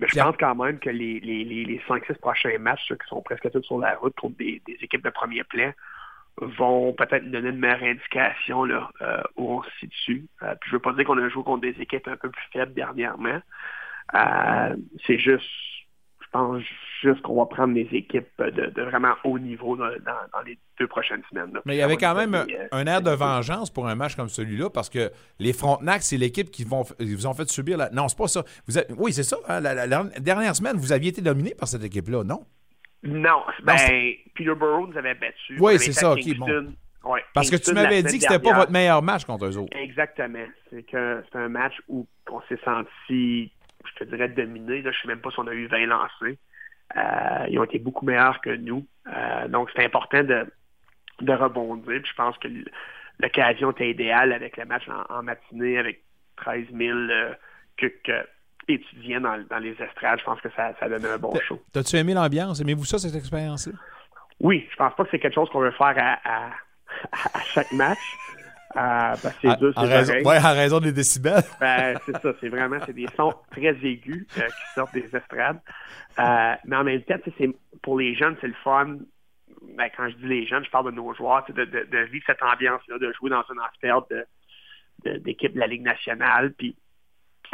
mais je pense quand même que les, les, les, les 5-6 prochains matchs là, qui sont presque tous sur la route contre des, des équipes de premier plan vont peut-être nous donner une meilleure indication là, euh, où on se situe. Euh, puis je veux pas dire qu'on a joué contre des équipes un peu plus faibles dernièrement. Euh, c'est juste, pense juste qu'on va prendre des équipes de, de vraiment haut niveau dans, les deux prochaines semaines. là. Mais il y avait quand même euh, un air de vengeance pour un match comme celui-là parce que les Frontenac, c'est l'équipe qui vont, ils vous ont fait subir la. Non, c'est pas ça. Vous Oui, c'est ça. hein, la, la- la dernière semaine, vous aviez été dominé par cette équipe-là, non? Non, ben, c'est- Peterborough nous avait battu. Oui, c'est ça, ok. Ouais, Parce que tu m'avais dit que c'était pas votre meilleur match contre eux autres. Exactement. C'est que c'est un match où on s'est senti, je te dirais, dominé. Là, je sais même pas si on a eu 20 lancés. Euh, ils ont été beaucoup meilleurs que nous. Euh, donc, c'est important de, de rebondir. Puis je pense que l'occasion était idéale avec le match en, en matinée, avec 13 000 euh, que, que étudiants dans, dans les estrades. Je pense que ça, ça donne un bon show. T'as-tu aimé l'ambiance? Aimez-vous ça, cette expérience-là? Oui, je pense pas que c'est quelque chose qu'on veut faire à, à, à chaque match. Parce que c'est À- en c'est raison, ouais, en raison des décibels. Ben, c'est ça, c'est vraiment, c'est des sons très aigus euh, qui sortent des estrades. Euh, mais en même temps, c'est, pour les jeunes, c'est le fun. Ben, quand je dis les jeunes, je parle de nos joueurs, de, de, de vivre cette ambiance-là, de jouer dans une amphithéâtre de, d'équipe de la Ligue nationale. Puis,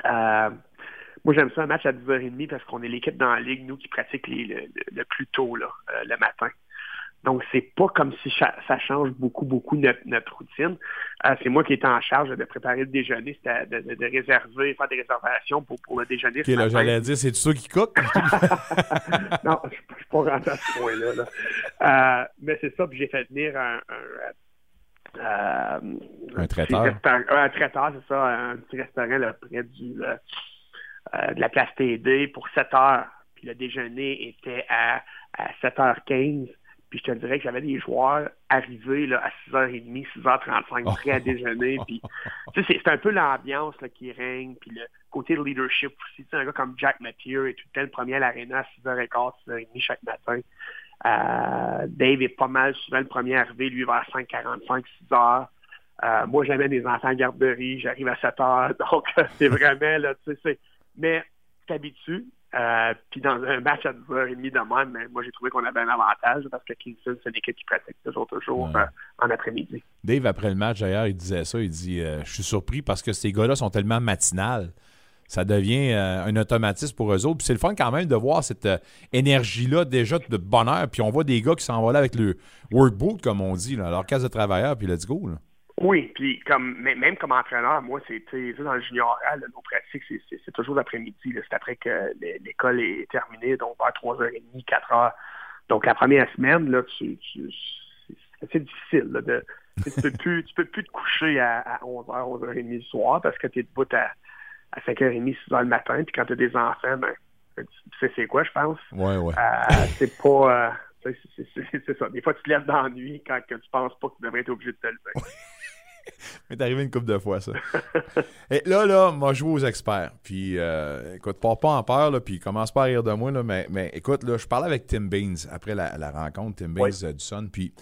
euh, moi, j'aime ça un match à 10h30 parce qu'on est l'équipe dans la Ligue, nous, qui pratique les- le, le- le plus tôt, là, le matin. Donc, c'est pas comme si ça change beaucoup, beaucoup notre, notre routine. Euh, c'est moi qui étais en charge de préparer le déjeuner, c'était de, de- de réserver, faire des réservations pour, pour le déjeuner. Ok, ce là, j'allais dire, c'est toi qui cook? [LAUGHS] [LAUGHS] non, je ne suis pas rentré à ce point-là. là. Euh, mais c'est ça, puis j'ai fait venir un, un, euh, Un traiteur. un traiteur, c'est ça, un petit restaurant là, près du, euh, de la place TD pour 7 heures. Puis le déjeuner était à, à 7h15. Puis je te dirais que j'avais des joueurs arrivés là, à 6h30, 6h35, prêts à déjeuner. Puis [LAUGHS] tu sais, c'est un peu l'ambiance là, qui règne, puis le côté de leadership aussi. Tu sais, un gars comme Jack Mathieu est tout le temps le premier à l'aréna à 6h15, 6h30 chaque matin. Euh, Dave est pas mal souvent le premier arrivé, lui, vers 5h45, 6h. Euh, moi, j'amène des enfants en garderie, j'arrive à 7h. [LAUGHS] Donc, c'est [LAUGHS] vraiment, là, tu sais, c'est... Mais, t'habitues. Euh, puis dans un match à 10h30 de même, mais moi j'ai trouvé qu'on avait un avantage parce que Kingston, c'est une équipe qui pratique toujours, toujours euh, en après-midi. Dave, après le match, d'ailleurs, il disait ça. Il dit euh, Je suis surpris parce que ces gars-là sont tellement matinales. Ça devient un automatisme pour eux autres. Puis c'est le fun quand même de voir cette énergie-là déjà de bonheur. Puis on voit des gars qui s'en vont là avec le workbook, comme on dit, là, leur case de travailleurs, puis let's go. Là. Oui, puis comme même comme entraîneur, moi, c'est dans le junioral, là, nos pratiques, c'est- toujours l'après-midi. C'est après que l'é- l'école est terminée, donc vers 3h30, 4h. Donc la première semaine, là, tu, tu- c'est assez difficile. Là, de, tu peux plus, tu peux plus te coucher à, à 11h, 11h30 le soir parce que tu es debout à, à 5h30, 6h le matin. Puis quand tu as des enfants, ben, tu sais c'est quoi, je pense? Ouais, ouais. Euh, c'est pas. euh, c'est ça. Des fois, tu te lèves dans la nuit quand que tu penses pas que tu devrais être obligé de te lever. [LAUGHS] C'est arrivé une couple de fois, ça. [LAUGHS] Et là, là, moi, je joue aux experts. Puis, euh, écoute, pars pas en peur, là, puis commence pas à rire de moi, là, mais, mais écoute, là, je parlais avec Tim Baines après la, la rencontre, Tim Baines euh, du Sun, puis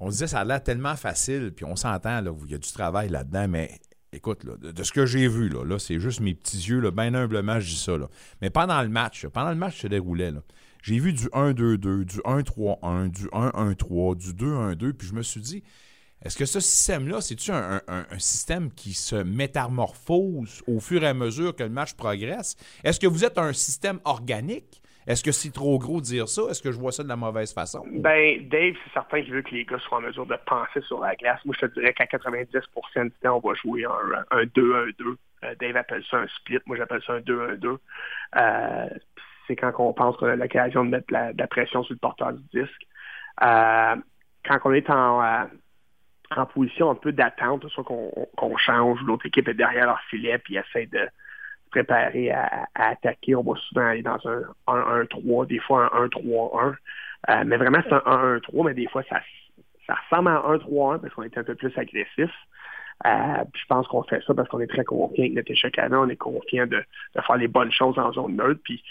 on se disait, ça a l'air tellement facile, puis on s'entend, là, il y a du travail là-dedans, mais écoute, là, de, de ce que j'ai vu, là, là c'est juste mes petits yeux, là, bien humblement, je dis ça, là. Mais pendant le match, là, pendant le match se déroulait, là, j'ai vu du 1-2-2, du 1-3-1, du 1-1-3, du 2-1-2, puis je me suis dit, est-ce que ce système-là, c'est-tu un, un- système qui se métamorphose au fur et à mesure que le match progresse? Est-ce que vous êtes un système organique? Est-ce que c'est trop gros de dire ça? Est-ce que je vois ça de la mauvaise façon? Ben, Dave, c'est certain qu'il veut que les gars soient en mesure de penser sur la glace. Moi, je te dirais qu'à 90 du temps, on va jouer un, un 2-1-2. Euh, Dave appelle ça un split. Moi, j'appelle ça un 2-1-2. Euh, c'est quand on pense qu'on a l'occasion de mettre la, de la pression sur le porteur du disque. Euh, quand on est en, en position un peu d'attente, soit qu'on qu'on change, l'autre équipe est derrière leur filet puis essaie de se préparer à, à attaquer, on va souvent aller dans un 1-1-3, des fois un 1-3-1. Euh, mais vraiment, c'est un 1-1-3, mais des fois, ça, ça ressemble à un 1-3-1 parce qu'on est un peu plus agressif. Euh, je pense qu'on fait ça parce qu'on est très confiant avec notre échec à on est confiant de, de faire les bonnes choses en zone neutre. Puis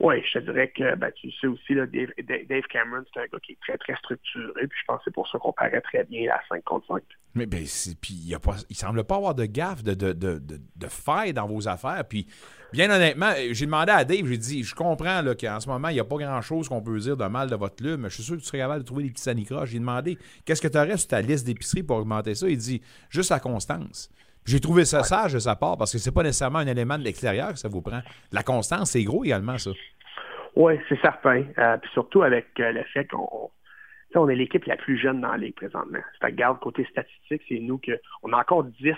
oui, je te dirais que ben, tu sais aussi, Dave, Cameron, c'est un gars qui est très, très structuré. Puis je pense que c'est pour ça qu'on paraît très bien à 5 contre 5. Mais ben, puis il il semble pas avoir de gaffe, de, de, de, faille dans vos affaires. Puis bien honnêtement, j'ai demandé à Dave, j'ai dit, je comprends qu'en ce moment, il n'y a pas grand-chose qu'on peut dire de mal de votre club, mais je suis sûr que tu serais capable de trouver des petits anicroches. J'ai demandé, qu'est-ce que tu aurais sur ta liste d'épicerie pour augmenter ça? Il dit, juste la constance. J'ai trouvé ça sage de sa part parce que c'est pas nécessairement un élément de l'extérieur que ça vous prend. La constance, c'est gros également, ça. Oui, c'est certain. Euh, puis surtout avec euh, le fait qu'on on est l'équipe la plus jeune dans la ligue présentement. Tu regardes côté statistique, c'est nous que on a encore 10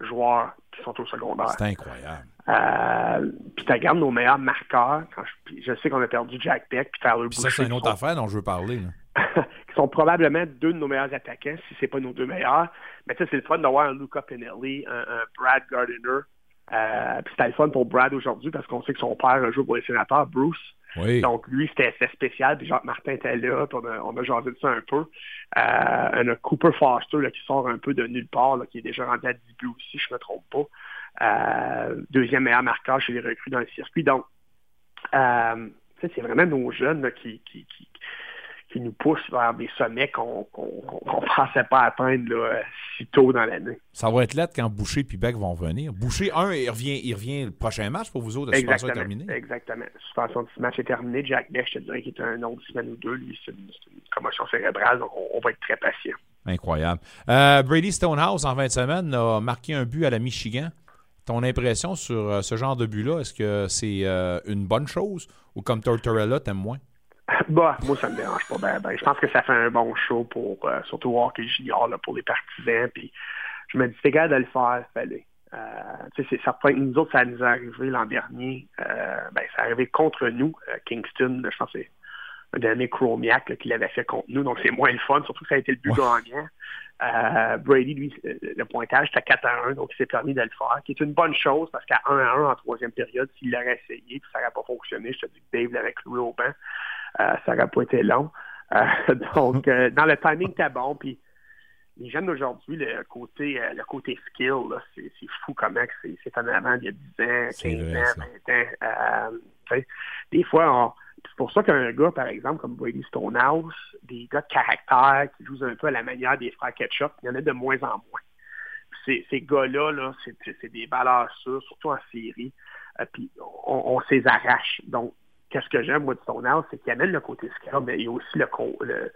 joueurs qui sont au secondaire. C'est incroyable. Euh, puis tu regardes nos meilleurs marqueurs. Quand je, sais qu'on a perdu Jack Beck puis Tyler Puis ça, Boucher. c'est une autre sont- affaire dont je veux parler. là. [LAUGHS] sont probablement deux de nos meilleurs attaquants, si c'est pas nos deux meilleurs. Mais tu sais, c'est le fun d'avoir un Luca Pinelli, un, un Brad Gardiner. Euh, puis c'était le fun pour Brad aujourd'hui parce qu'on sait que son père joue pour les sénateurs, Bruce. Oui. Donc lui, c'était spécial. Puis Jacques Martin était là, puis on a, on a jasé de ça un peu. Euh, on a Cooper Foster là, qui sort un peu de nulle part, là, qui est déjà rendu à 10 buts aussi, je me trompe pas. Euh, deuxième meilleur marqueur chez les recrues dans le circuit. Donc, euh, c'est vraiment nos jeunes là, qui, qui, qui, qui nous poussent vers des sommets qu'on qu'on pensait pas atteindre là, si tôt dans l'année. Ça va être lettre quand Boucher et Beck vont venir. Boucher, un, il revient, il revient le prochain match pour vous autres. La suspension est terminée. Exactement. La suspension de ce match est terminée. Jack Beck, je te dirais qu'il est un autre semaine ou deux. Lui, c'est une, une commotion cérébrale, donc on, on va être très patient. Incroyable. Euh, Brady Stonehouse, en fin de semaine, a marqué un but à la Michigan. Ton impression sur euh, ce genre de but-là, est-ce que c'est euh, une bonne chose ou comme Tortorella, t'aimes moins? Bah, moi, ça me dérange pas. Ben, ben, je pense que ça fait un bon show pour, euh, surtout au hockey junior, là, pour les partisans. Puis, je me dis, c'est de le faire, fallait. Euh, c'est certain. Nous autres, ça nous est arrivé l'an dernier. Euh, ben, ça est arrivé contre nous. Euh, Kingston, je pense que c'est un dernier Chromiak là, qui l'avait fait contre nous. Donc, c'est moins le fun, surtout que ça a été le but gagnant. Euh, Brady, lui, le pointage, c'était 4 à 1, donc il s'est permis de le faire, qui est une bonne chose parce qu'à 1 à 1 en troisième période, s'il l'aurait essayé, puis ça n'aurait pas fonctionné, je te dis que Dave l'avait cloué au banc, ça n'aurait pas été long. Euh, [LAUGHS] donc, euh, dans le timing, c'était bon, puis les jeunes d'aujourd'hui, le côté euh, le côté skill, c'est fou comment que c'est c'est en avant d'il y a 10 ans, 15 C'est vrai, ans, ça. 20 ans. Euh, des fois, on- c'est pour ça qu'un gars, par exemple, comme Brady Stonehouse, des gars de caractère qui jouent un peu à la manière des frères Ketchup, il y en a de moins en moins. Ces, ces gars-là, là, c'est des valeurs sûres, surtout en série. Euh, puis on, on s'les arrache. Donc, qu'est-ce que j'aime, moi, de Stonehouse, c'est qu'il amène le côté skill, mais il y a aussi le, le,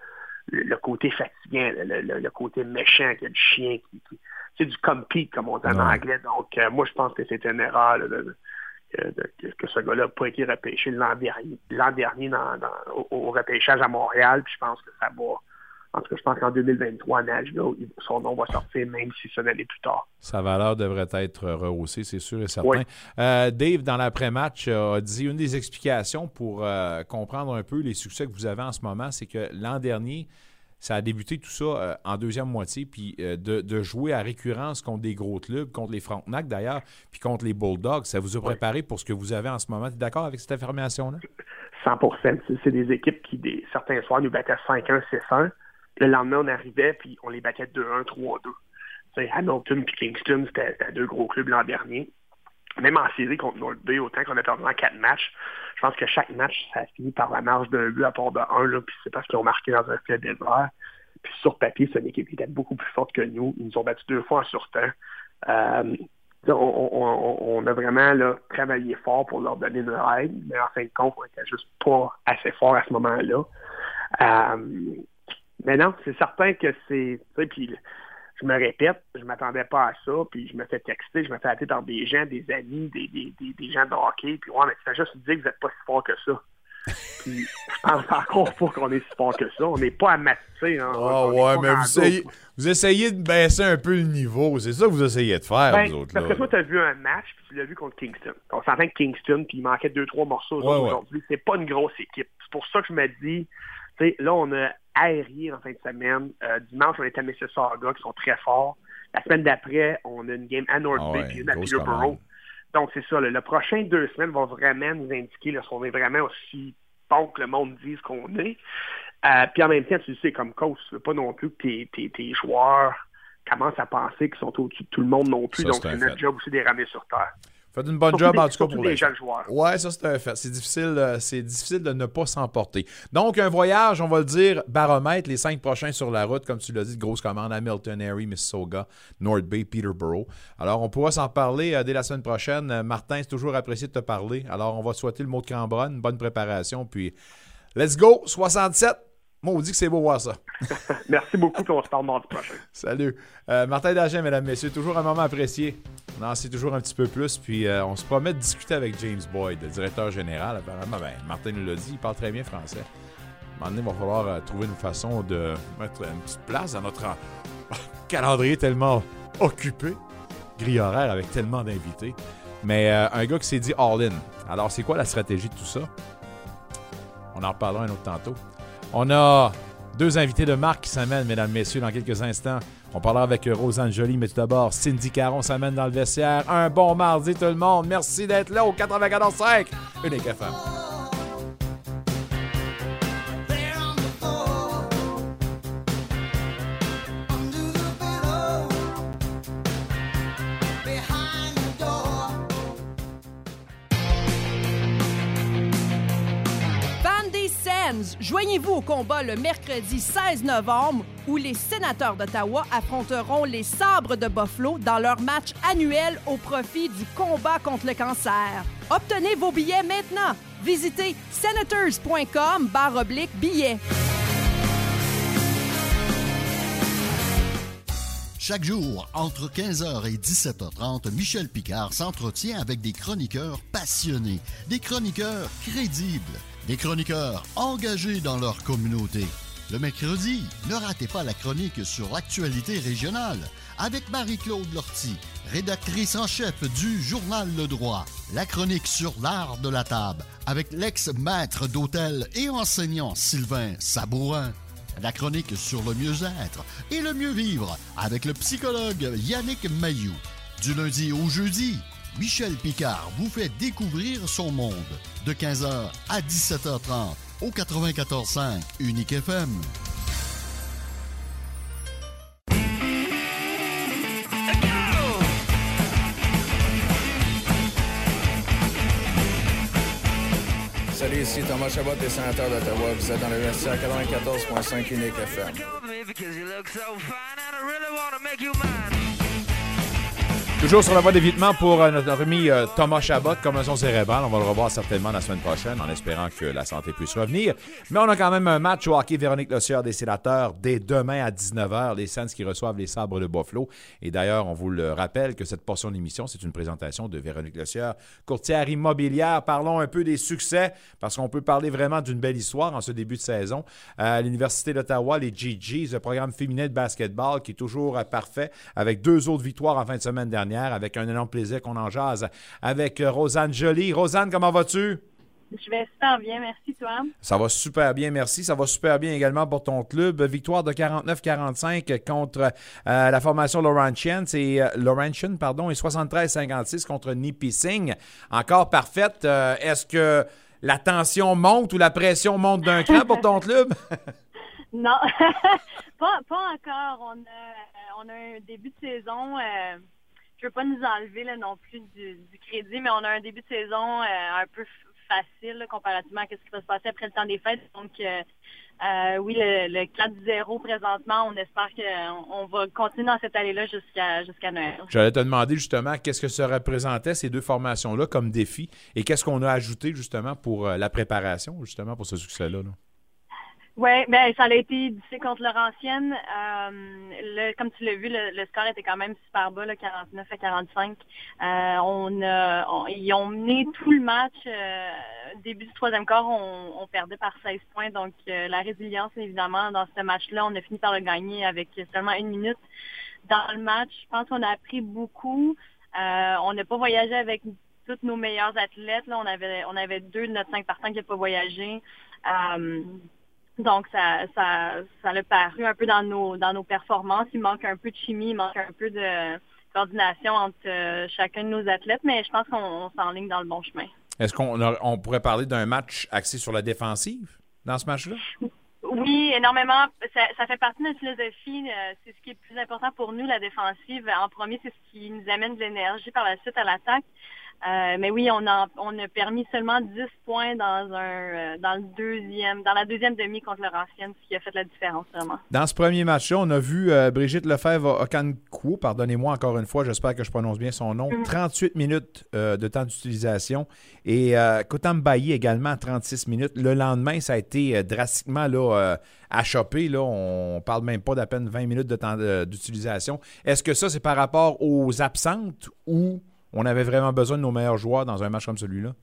le, côté fatigant, le, le- côté méchant, qu'il y a du chien qui, qui c'est du compete, comme on dit en anglais. Donc, euh, moi, je pense que c'est une erreur là, de- de- que, de- que- que ce gars-là n'a pas été repêché l'an dernier, l'an dernier dans, dans- au, au repêchage à Montréal. Puis je pense que ça va. En tout cas, je pense qu'en 2023, à Nashville, il- son nom va sortir, même si ce n'est plus tard. Sa valeur devrait être rehaussée, c'est sûr et certain. Oui. Euh, Dave, dans l'après-match, euh, a dit une des explications pour euh, comprendre un peu les succès que vous avez en ce moment, c'est que l'an dernier, ça a débuté tout ça euh, en deuxième moitié, puis euh, de, de jouer à récurrence contre des gros clubs, contre les Frontenac d'ailleurs, puis contre les Bulldogs. Ça vous a préparé pour ce que vous avez en ce moment? Tu es d'accord avec cette affirmation-là? 100 C'est- C'est des équipes qui, des, certains soirs, nous battaient 5-1, 6-1. Le lendemain, on arrivait, puis on les battait 2-1, 3-2. Tu sais, Hamilton puis Kingston, c'était deux gros clubs l'an dernier. Même en série contre North Bay, autant qu'on a perdu en quatre matchs, je pense que chaque match, ça a fini par la marge d'un but à part de un, puis c'est parce qu'ils ont marqué dans un filet désert. Puis sur papier, c'est une équipe qui était beaucoup plus forte que nous. Ils nous ont battus deux fois en surtemps. Euh, on, a vraiment travaillé fort pour leur donner une aide, mais en fin de compte, on était juste pas assez fort à ce moment-là. Euh, mais non, c'est certain que c'est. tu sais, Puis je me répète, je m'attendais pas à ça, puis je me fais texter, je me fais appeler par des gens, des amis, des, des, des, des gens de hockey, puis ouais, mais tu fais juste dire que vous n'êtes pas si fort que ça. [LAUGHS] puis je pense encore pas qu'on est si fort que ça. On n'est pas amassé. Hein, Ah est ouais, mais vous essayez, vous essayez de baisser un peu le niveau. C'est ça que vous essayez de faire, Ben, vous autres. parce là. que toi, tu as vu un match, puis tu l'as vu contre Kingston. On s'entend que Kingston, puis il manquait deux, trois morceaux ouais. aujourd'hui. C'est pas une grosse équipe. C'est pour ça que je me dis, là, on a aéré en fin de semaine. Euh, dimanche, on est à Mississauga, qui sont très forts. La semaine d'après, on a une game à North Ah Bay, puis une à Peterborough. Donc, c'est ça. là. le prochain deux semaines va vraiment nous indiquer là, si on est vraiment aussi bon que le monde dise qu'on est. Euh, puis en même temps, tu le sais, comme coach, tu veux pas non plus que tes, tes, tes joueurs commencent à penser qu'ils sont au-dessus de tout le monde non plus. Ça, Donc, c'est notre fait. job aussi de les ramener sur terre. Faites une bonne job, en tout cas, pour les jeunes joueurs. Ouais, ça, c'est un fait. C'est difficile, euh, c'est difficile de ne pas s'emporter. Donc, un voyage, on va le dire, baromètre, les cinq prochains sur la route, comme tu l'as dit, de grosse commande, Hamilton, Erie, Mississauga, North Bay, Peterborough. Alors, on pourra s'en parler euh, dès la semaine prochaine. Euh, Martin, c'est toujours apprécié de te parler. Alors, on va te souhaiter le mot de Cambronne, bonne préparation, puis let's go, 67. Maudit que c'est beau voir ça. [LAUGHS] Merci beaucoup, puis on se parle mardi prochain. Salut. Euh, Martin Dagen, mesdames, messieurs, toujours un moment apprécié. On en sait toujours un petit peu plus, puis euh, on se promet de discuter avec James Boyd, le directeur général. Apparemment, ben, Martin nous l'a dit, il parle très bien français. À un moment donné, il va falloir euh, trouver une façon de mettre une petite place dans notre en- [LAUGHS] calendrier tellement occupé, grille horaire avec tellement d'invités. Mais un gars qui s'est dit all-in. Alors, c'est quoi la stratégie de tout ça? On en reparlera un autre tantôt. On a deux invités de marque qui s'amènent, mesdames, messieurs, dans quelques instants. On parlera avec Rosanne Jolie, mais tout d'abord, Cindy Caron s'amène dans le vestiaire. Un bon mardi, tout le monde. Merci d'être là au 94.5 Unique FM. Joignez-vous au combat le mercredi 16 novembre où les sénateurs d'Ottawa affronteront les Sabres de Buffalo dans leur match annuel au profit du combat contre le cancer. Obtenez vos billets maintenant. Visitez senators.com oblique billets. Chaque jour, entre 15h et 17h30, Michel Picard s'entretient avec des chroniqueurs passionnés, des chroniqueurs crédibles, des chroniqueurs engagés dans leur communauté. Le mercredi, ne ratez pas la chronique sur l'actualité régionale avec Marie-Claude Lortie, rédactrice en chef du journal Le Droit. La chronique sur l'art de la table avec l'ex-maître d'hôtel et enseignant Sylvain Sabourin. La chronique sur le mieux-être et le mieux-vivre avec le psychologue Yannick Mayou. Du lundi au jeudi, Michel Picard vous fait découvrir son monde. De 15h à 17h30 au 94.5 Unique FM. Salut, ici Thomas Chabot des sénateurs d'Ottawa. Vous êtes dans le vestiaire 94.5 Unique FM. Toujours sur la voie d'évitement pour euh, notre ami euh, Thomas Chabot, commotion cérébrale. On va le revoir certainement la semaine prochaine en espérant que la santé puisse revenir. Mais on a quand même un match au hockey Véronique Lossieur des sénateurs dès demain à 19h. Les Sens qui reçoivent les sabres de Buffalo. Et d'ailleurs, on vous le rappelle que cette portion d'émission, c'est une présentation de Véronique Lossieur, courtière immobilière. Parlons un peu des succès parce qu'on peut parler vraiment d'une belle histoire en ce début de saison. À l'Université d'Ottawa, les GGs, le programme féminin de basketball qui est toujours euh, parfait avec deux autres victoires en fin de semaine dernière avec un énorme plaisir qu'on en jase avec euh, Rosanne Jolie. Rosanne, comment vas-tu? Je vais super bien, merci toi. Ça va super bien, merci. Ça va super bien également pour ton club. Victoire de 49-45 contre euh, la formation Laurentian, c'est euh, Laurentian, pardon, et 73-56 contre Nipissing. Encore parfaite. Euh, Est-ce que la tension monte ou la pression monte d'un cran pour ton club? [LAUGHS] Non, [LAUGHS] pas, pas encore. On a, on a un début de saison. Je veux pas nous enlever là, non plus du, crédit, mais on a un début de saison euh, un peu facile comparativement à ce qui va se passer après le temps des fêtes. Donc, euh, euh, oui, le, le 4-0 présentement, on espère qu'on on va continuer dans cette allée-là jusqu'à jusqu'à Noël. J'allais te demander justement qu'est-ce que ça représentait ces deux formations-là comme défi et qu'est-ce qu'on a ajouté justement pour la préparation, justement pour ce succès-là. là? Oui, ben ça a été difficile contre Laurentienne. Euh, le, comme tu l'as vu, le, le score était quand même super bas, là, 49 à 45. Euh, on, a- on- ils ont mené tout le match. euh, début du troisième quart, on, on perdait par 16 points. Donc euh, la résilience, évidemment, dans ce match-là, on a fini par le gagner avec seulement une minute dans le match. Je pense qu'on a appris beaucoup. Euh, on n'a pas voyagé avec tous nos meilleurs athlètes. Là, on avait on avait deux de notre cinq partants qui n'ont pas voyagé. Euh, donc, ça, ça, ça l'a paru un peu dans nos, dans nos performances. Il manque un peu de chimie, il manque un peu de coordination entre euh, chacun de nos athlètes, mais je pense qu'on on s'enligne dans le bon chemin. Est-ce qu'on on pourrait parler d'un match axé sur la défensive dans ce match-là? Oui, énormément. Ça, ça fait partie de notre philosophie. euh, C'est ce qui est le plus important pour nous, la défensive. En premier, c'est ce qui nous amène de l'énergie par la suite à l'attaque. Euh, mais oui, on a, on a permis seulement 10 points dans un euh, dans le deuxième, dans la deuxième demi contre Laurentienne, ce qui a fait la différence vraiment. Dans ce premier match-là, on a vu euh, Brigitte Lefebvre Okankou, pardonnez-moi encore une fois, j'espère que je prononce bien son nom, 38 minutes euh, de temps d'utilisation. Et Kotam Bayi également, 36 minutes. Le lendemain, ça a été drastiquement là, achoppé. Là. On parle même pas d'à peine 20 minutes de temps d'utilisation. Est-ce que ça, c'est par rapport aux absentes ou on avait vraiment besoin de nos meilleurs joueurs dans un match comme celui-là?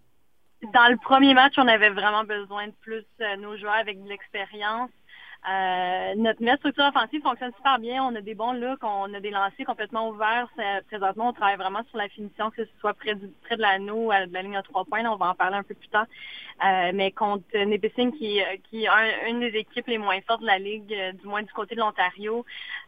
Dans le premier match, on avait vraiment besoin de plus euh, nos joueurs avec de l'expérience. Euh, notre notre structure offensive fonctionne super bien. On a des bons looks, on a des lancers complètement ouverts. Présentement, on travaille vraiment sur la finition, que ce soit près, du, près de l'anneau, à de la ligne à trois points. On va en parler un peu plus tard. Euh, mais contre Nipissing, qui, euh, qui est un- une des équipes les moins fortes de la Ligue, euh, du moins du côté de l'Ontario,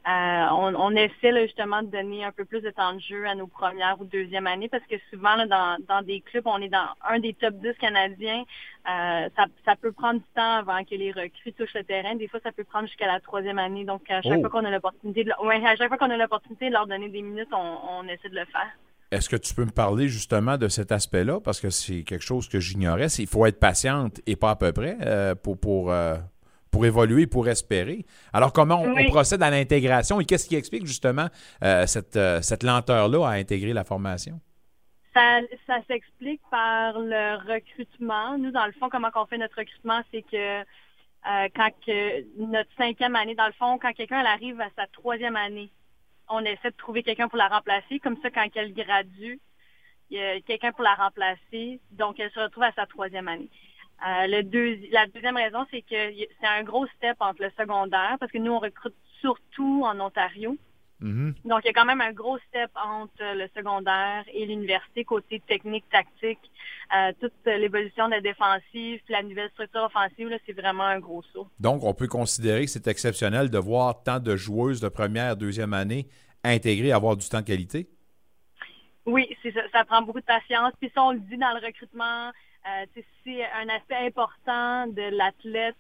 euh, on, essaie là, justement de donner un peu plus de temps de jeu à nos premières ou deuxième années parce que souvent, là, dans, dans des clubs, on est dans un des top 10 canadiens. Euh, ça, ça peut prendre du temps avant que les recrues touchent le terrain. Des fois, ça peut prendre jusqu'à la troisième année. Donc, à chaque Oh. fois qu'on a l'opportunité de, ouais, à chaque fois qu'on a l'opportunité de leur donner des minutes, on, on essaie de le faire. Est-ce que tu peux me parler justement de cet aspect-là? Parce que c'est quelque chose que j'ignorais. Il faut être patiente et pas à peu près euh, pour, pour, euh, pour évoluer, pour espérer. Alors, comment on, procède à l'intégration et qu'est-ce qui explique justement euh, cette, cette lenteur-là à intégrer la formation? Ça, ça s'explique par le recrutement. Nous, dans le fond, comment on fait notre recrutement, c'est que euh, quand que notre cinquième année, dans le fond, quand quelqu'un arrive à sa troisième année, on essaie de trouver quelqu'un pour la remplacer. Comme ça, quand elle gradue, il y a quelqu'un pour la remplacer. Donc, elle se retrouve à sa troisième année. Euh, le deux- la deuxième raison, c'est que c'est un gros step entre le secondaire, parce que nous, on recrute surtout en Ontario. Donc, il y a quand même un gros step entre le secondaire et l'université côté technique, tactique. Euh, toute l'évolution de la défensive, la nouvelle structure offensive, là, c'est vraiment un gros saut. Donc, on peut considérer que c'est exceptionnel de voir tant de joueuses de première, deuxième année intégrer, avoir du temps de qualité? Oui, c'est ça, ça prend beaucoup de patience. Puis ça, on le dit dans le recrutement, euh, c'est un aspect important de l'athlète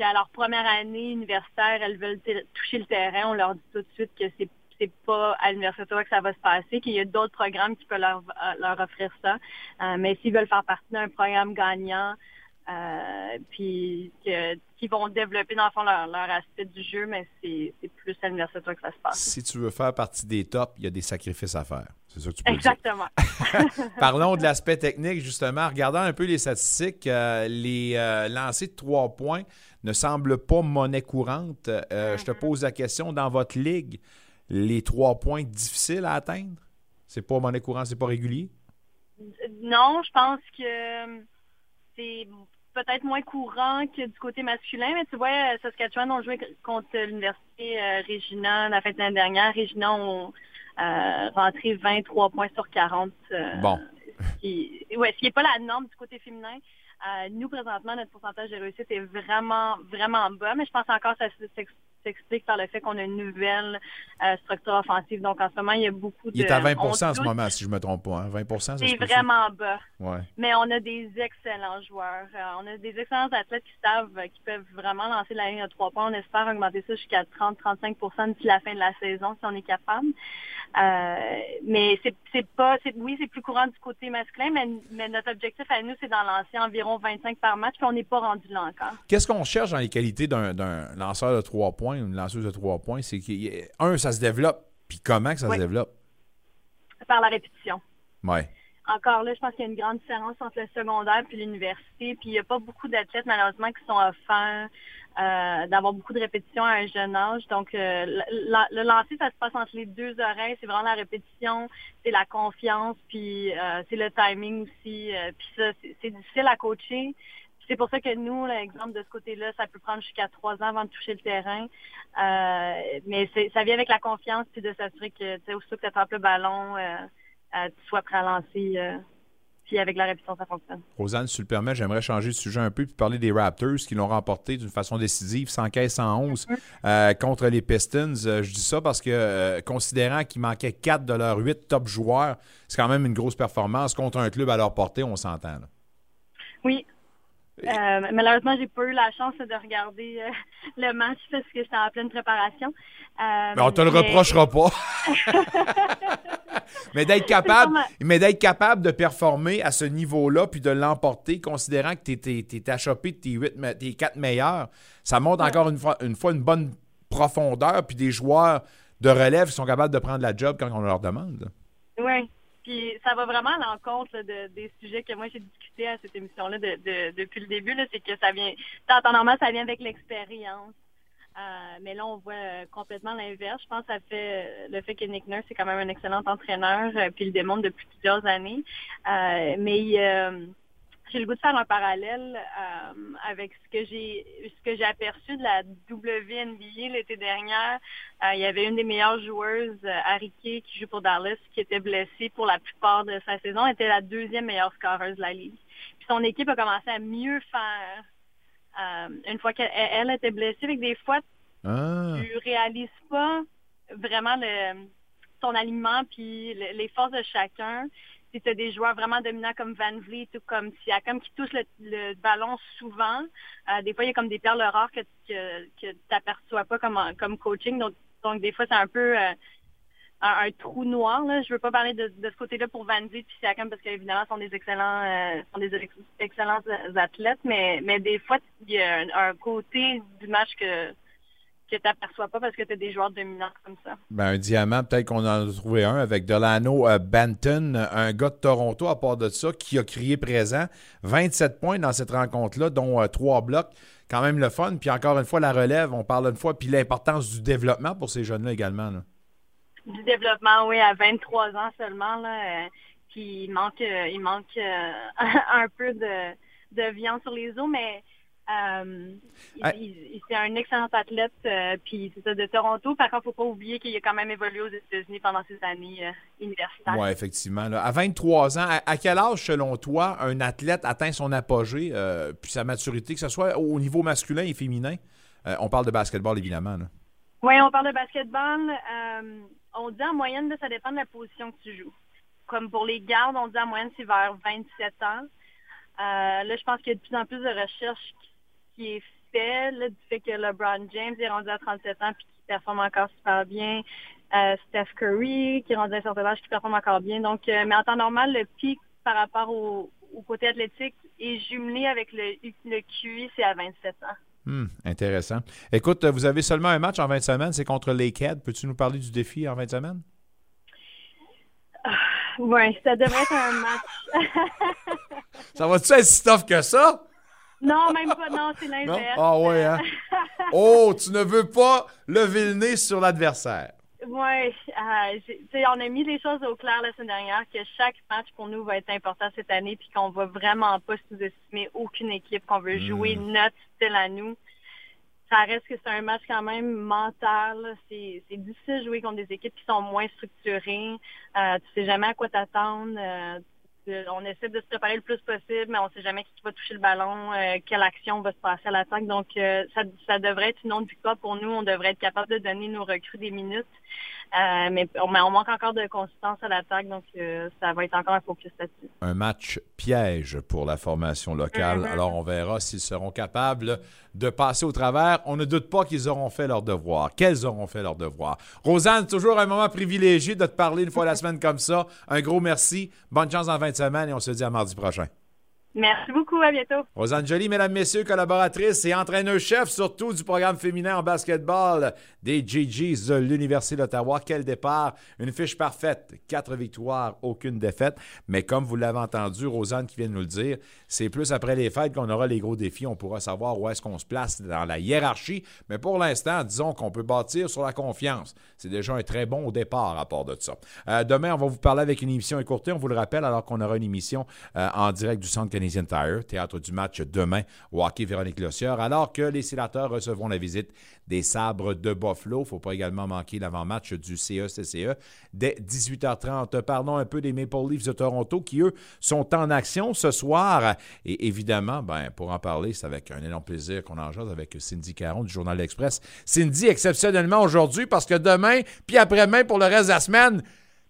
qu'à leur première année universitaire, elles veulent toucher le terrain. On leur dit tout de suite que c'est c'est pas à l'Université que ça va se passer, qu'il y a d'autres programmes qui peuvent leur, euh, leur offrir ça. Euh, mais s'ils veulent faire partie d'un programme gagnant, euh, puis que- qu'ils vont développer dans le fond leur, leur aspect du jeu, mais c'est plus à l'Université que ça se passe. Si tu veux faire partie des tops, il y a des sacrifices à faire. C'est ça que tu peux dire. Exactement. [LAUGHS] Parlons de l'aspect technique, justement. Regardant un peu les statistiques, euh, les lancers de trois points ne semblent pas monnaie courante. Euh, Je te pose la question, dans votre ligue, les trois points difficiles à atteindre? C'est pas monnaie courante, c'est pas régulier? Non, je pense que euh, c'est peut-être moins courant que du côté masculin, mais tu vois, Saskatchewan ont joué contre l'Université euh, Regina la fin de l'année dernière. Regina ont euh, rentré 23 points sur 40. euh, Bon. ce qui, ouais, ce qui n'est pas la norme du côté féminin. Euh, nous, présentement, notre pourcentage de réussite est vraiment, vraiment bas, mais je pense encore que ça s'ex- s'explique par le fait qu'on a une nouvelle euh, structure offensive. Donc, en ce moment, il y a beaucoup de... Il est à 20 on en ce moment, si je me trompe pas. hein. 20 ça se C'est vraiment bas. Ouais. Mais on a des excellents joueurs. Euh, on a des excellents athlètes qui savent, euh, qui peuvent vraiment lancer la ligne à trois points. On espère augmenter ça jusqu'à 30-35% d'ici la fin de la saison si on est capable. Euh, mais c'est c'est pas, oui, c'est plus courant du côté masculin, mais, mais notre objectif à nous, c'est d'en lancer environ 25 par match, puis on n'est pas rendu là encore. Qu'est-ce qu'on cherche dans les qualités d'un lanceur de trois points une lanceuse de trois points? C'est qu'un, ça se développe. Puis comment que ça Oui. se développe? Par la répétition. Ouais. Encore là, je pense qu'il y a une grande différence entre le secondaire puis l'université. Puis il n'y a pas beaucoup d'athlètes, malheureusement, qui sont offerts euh, d'avoir beaucoup de répétitions à un jeune âge. Donc, euh, le lancer, ça se passe entre les deux oreilles. C'est vraiment la répétition, c'est la confiance, puis euh, c'est le timing aussi. Euh, puis ça, c'est- difficile à coacher. C'est pour ça que nous, l'exemple de ce côté-là, ça peut prendre jusqu'à trois ans avant de toucher le terrain. Euh, mais ça vient avec la confiance puis de s'assurer que, tu sais, aussitôt que tu attrapes le ballon, euh, tu sois prêt à lancer. euh, puis avec la répétition, ça fonctionne. Rosanne, si tu le permets, j'aimerais changer de sujet un peu puis parler des Raptors qui l'ont remporté d'une façon décisive, 115-111 euh, contre les Pistons. Euh, je dis ça parce que, considérant qu'il manquait 4 de leurs 8 top joueurs, c'est quand même une grosse performance contre un club à leur portée, on s'entend. là. Oui. Euh, malheureusement, j'ai pas eu la chance de regarder euh, le match parce que j'étais en pleine préparation. Euh, Mais on te le reprochera pas. [LAUGHS] mais d'être capable, C'est pas mais d'être capable de performer à ce niveau-là puis de l'emporter, considérant que tu es, achoppé de tes, huit me- tes quatre meilleurs, ça montre encore une fois, une fois une bonne profondeur puis des joueurs de relève qui sont capables de prendre la job quand on leur demande. Oui. Puis ça va vraiment à l'encontre de, des sujets que moi j'ai discuté à cette émission-là de, de- depuis le début. C'est que ça vient, en temps normal, ça vient avec l'expérience. Euh, mais là, on voit euh, complètement l'inverse. Je pense que ça fait euh, le fait que Nick Nurse est quand même un excellent entraîneur, euh, puis il le démontre depuis plusieurs années. Euh, mais j'ai le goût de faire un parallèle euh, avec ce que j'ai ce que j'ai aperçu de la WNBA l'été dernier. Euh, il y avait une des meilleures joueuses, euh, Harry Kay, qui joue pour Dallas, qui était blessée pour la plupart de sa saison, Elle était la deuxième meilleure scoreuse de la ligue. Puis son équipe a commencé à mieux faire euh, une fois qu'elle elle était blessée. Avec des fois, Ah. tu réalises pas vraiment le, ton alignement puis le- les forces de chacun. Si tu as des joueurs vraiment dominants comme Van Vliet ou comme Siakam qui touchent le, le ballon souvent, euh, des fois, il y a comme des perles rares que, que, tu n'aperçois pas comme, comme coaching. Donc, donc, des fois, c'est un peu euh, un, un trou noir. Là. Je veux pas parler de, de ce côté-là pour Van Vliet puis Siakam parce qu'évidemment, sont des excellents euh, sont des ex- excellents athlètes, mais, mais des fois, il y a un, un côté du match que que tu n'aperçois pas parce que tu as des joueurs dominants comme ça. Ben, un diamant, peut-être qu'on en a trouvé un avec Delano euh, Banton, un gars de Toronto à part de ça, qui a crié présent. 27 points dans cette rencontre-là, dont euh, trois blocs. Quand même le fun. Puis encore une fois, la relève, on parle une fois. Puis l'importance du développement pour ces jeunes-là également. là. Du développement, oui, à 23 ans seulement. Là, euh, puis il manque, euh, il manque euh, [LAUGHS] un peu de, de viande sur les os, mais euh, il- Ah. il- il- c'est un excellent athlète. euh, puis c'est ça de Toronto. Par contre, faut pas oublier qu'il a quand même évolué aux États-Unis pendant ses années euh, universitaires. Oui, effectivement. là. À 23 ans, à, à quel âge, selon toi, un athlète atteint son apogée, euh, puis sa maturité, que ce soit au niveau masculin et féminin? On parle de basketball, évidemment. Oui, on parle de basketball. On dit en moyenne, là, ça dépend de la position que tu joues. Comme pour les gardes, on dit en moyenne, c'est vers 27 ans. Là, je pense qu'il y a de plus en plus de recherches qui, qui est fait, là, du fait que LeBron James est rendu à 37 ans puis qui performe encore super bien. Euh, Steph Curry, qui est rendu à un certain âge, qui performe encore bien. Donc, euh, mais en temps normal, le pic par rapport au, au côté athlétique est jumelé avec le, le QI, c'est à 27 ans. Hmm, intéressant. Écoute, vous avez seulement un match en 20 semaines, c'est contre Lakehead. Peux-tu nous parler du défi en 20 semaines? Oui, ça devrait être un match. [LAUGHS] Ça va-tu être si tough que ça? Non, même pas, non, c'est l'inverse. Ah ouais, hein? Oh, tu ne veux pas lever le nez sur l'adversaire. Oui, on a mis les choses au clair la semaine dernière que chaque match pour nous va être important cette année puis qu'on va vraiment pas sous-estimer aucune équipe, qu'on veut jouer Mm. notre style à nous. Ça reste que c'est un match quand même mental. C'est difficile de jouer contre des équipes qui sont moins structurées. Euh, tu sais jamais à quoi t'attendre. Euh, on essaie de se préparer le plus possible, mais on sait jamais qui va toucher le ballon, euh, quelle action va se passer à l'attaque. Donc, euh, ça, ça devrait être une autre victoire pour nous. On devrait être capable de donner nos recrues des minutes. Euh, mais, on, manque encore de consistance à l'attaque, donc euh, ça va être encore un focus là-dessus. Un match piège pour la formation locale. Mhm. Alors, on verra s'ils seront capables de passer au travers. On ne doute pas qu'ils auront fait leur devoir. Qu'elles auront fait leur devoir. Rosanne, toujours un moment privilégié de te parler une fois la [LAUGHS] semaine comme ça. Un gros merci. Bonne chance en fin de semaine et on se dit à mardi prochain. Merci beaucoup, à bientôt. Rosanne Jolie, mesdames, messieurs, collaboratrice et entraîneur-chef, surtout du programme féminin en basketball des GGs de l'Université d'Ottawa. Quel départ! Une fiche parfaite. Quatre victoires, aucune défaite. Mais comme vous l'avez entendu, Rosanne qui vient de nous le dire, c'est plus après les fêtes qu'on aura les gros défis. On pourra savoir où est-ce qu'on se place dans la hiérarchie. Mais pour l'instant, disons qu'on peut bâtir sur la confiance. C'est déjà un très bon départ à part de ça. Euh, demain, on va vous parler avec une émission écourtée. On vous le rappelle, alors qu'on aura une émission euh, en direct du Centre Tire, théâtre du match demain au hockey Véronique Lossieur, alors que les sénateurs recevront la visite des sabres de Buffalo. Il ne faut pas également manquer l'avant-match du E CECCE dès 18h30. Parlons un peu des Maple Leafs de Toronto qui, eux, sont en action ce soir. Et évidemment, ben, pour en parler, c'est avec un énorme plaisir qu'on en jase avec Cindy Caron du Journal L'Express. Cindy, exceptionnellement aujourd'hui, parce que demain, puis après-demain, pour le reste de la semaine,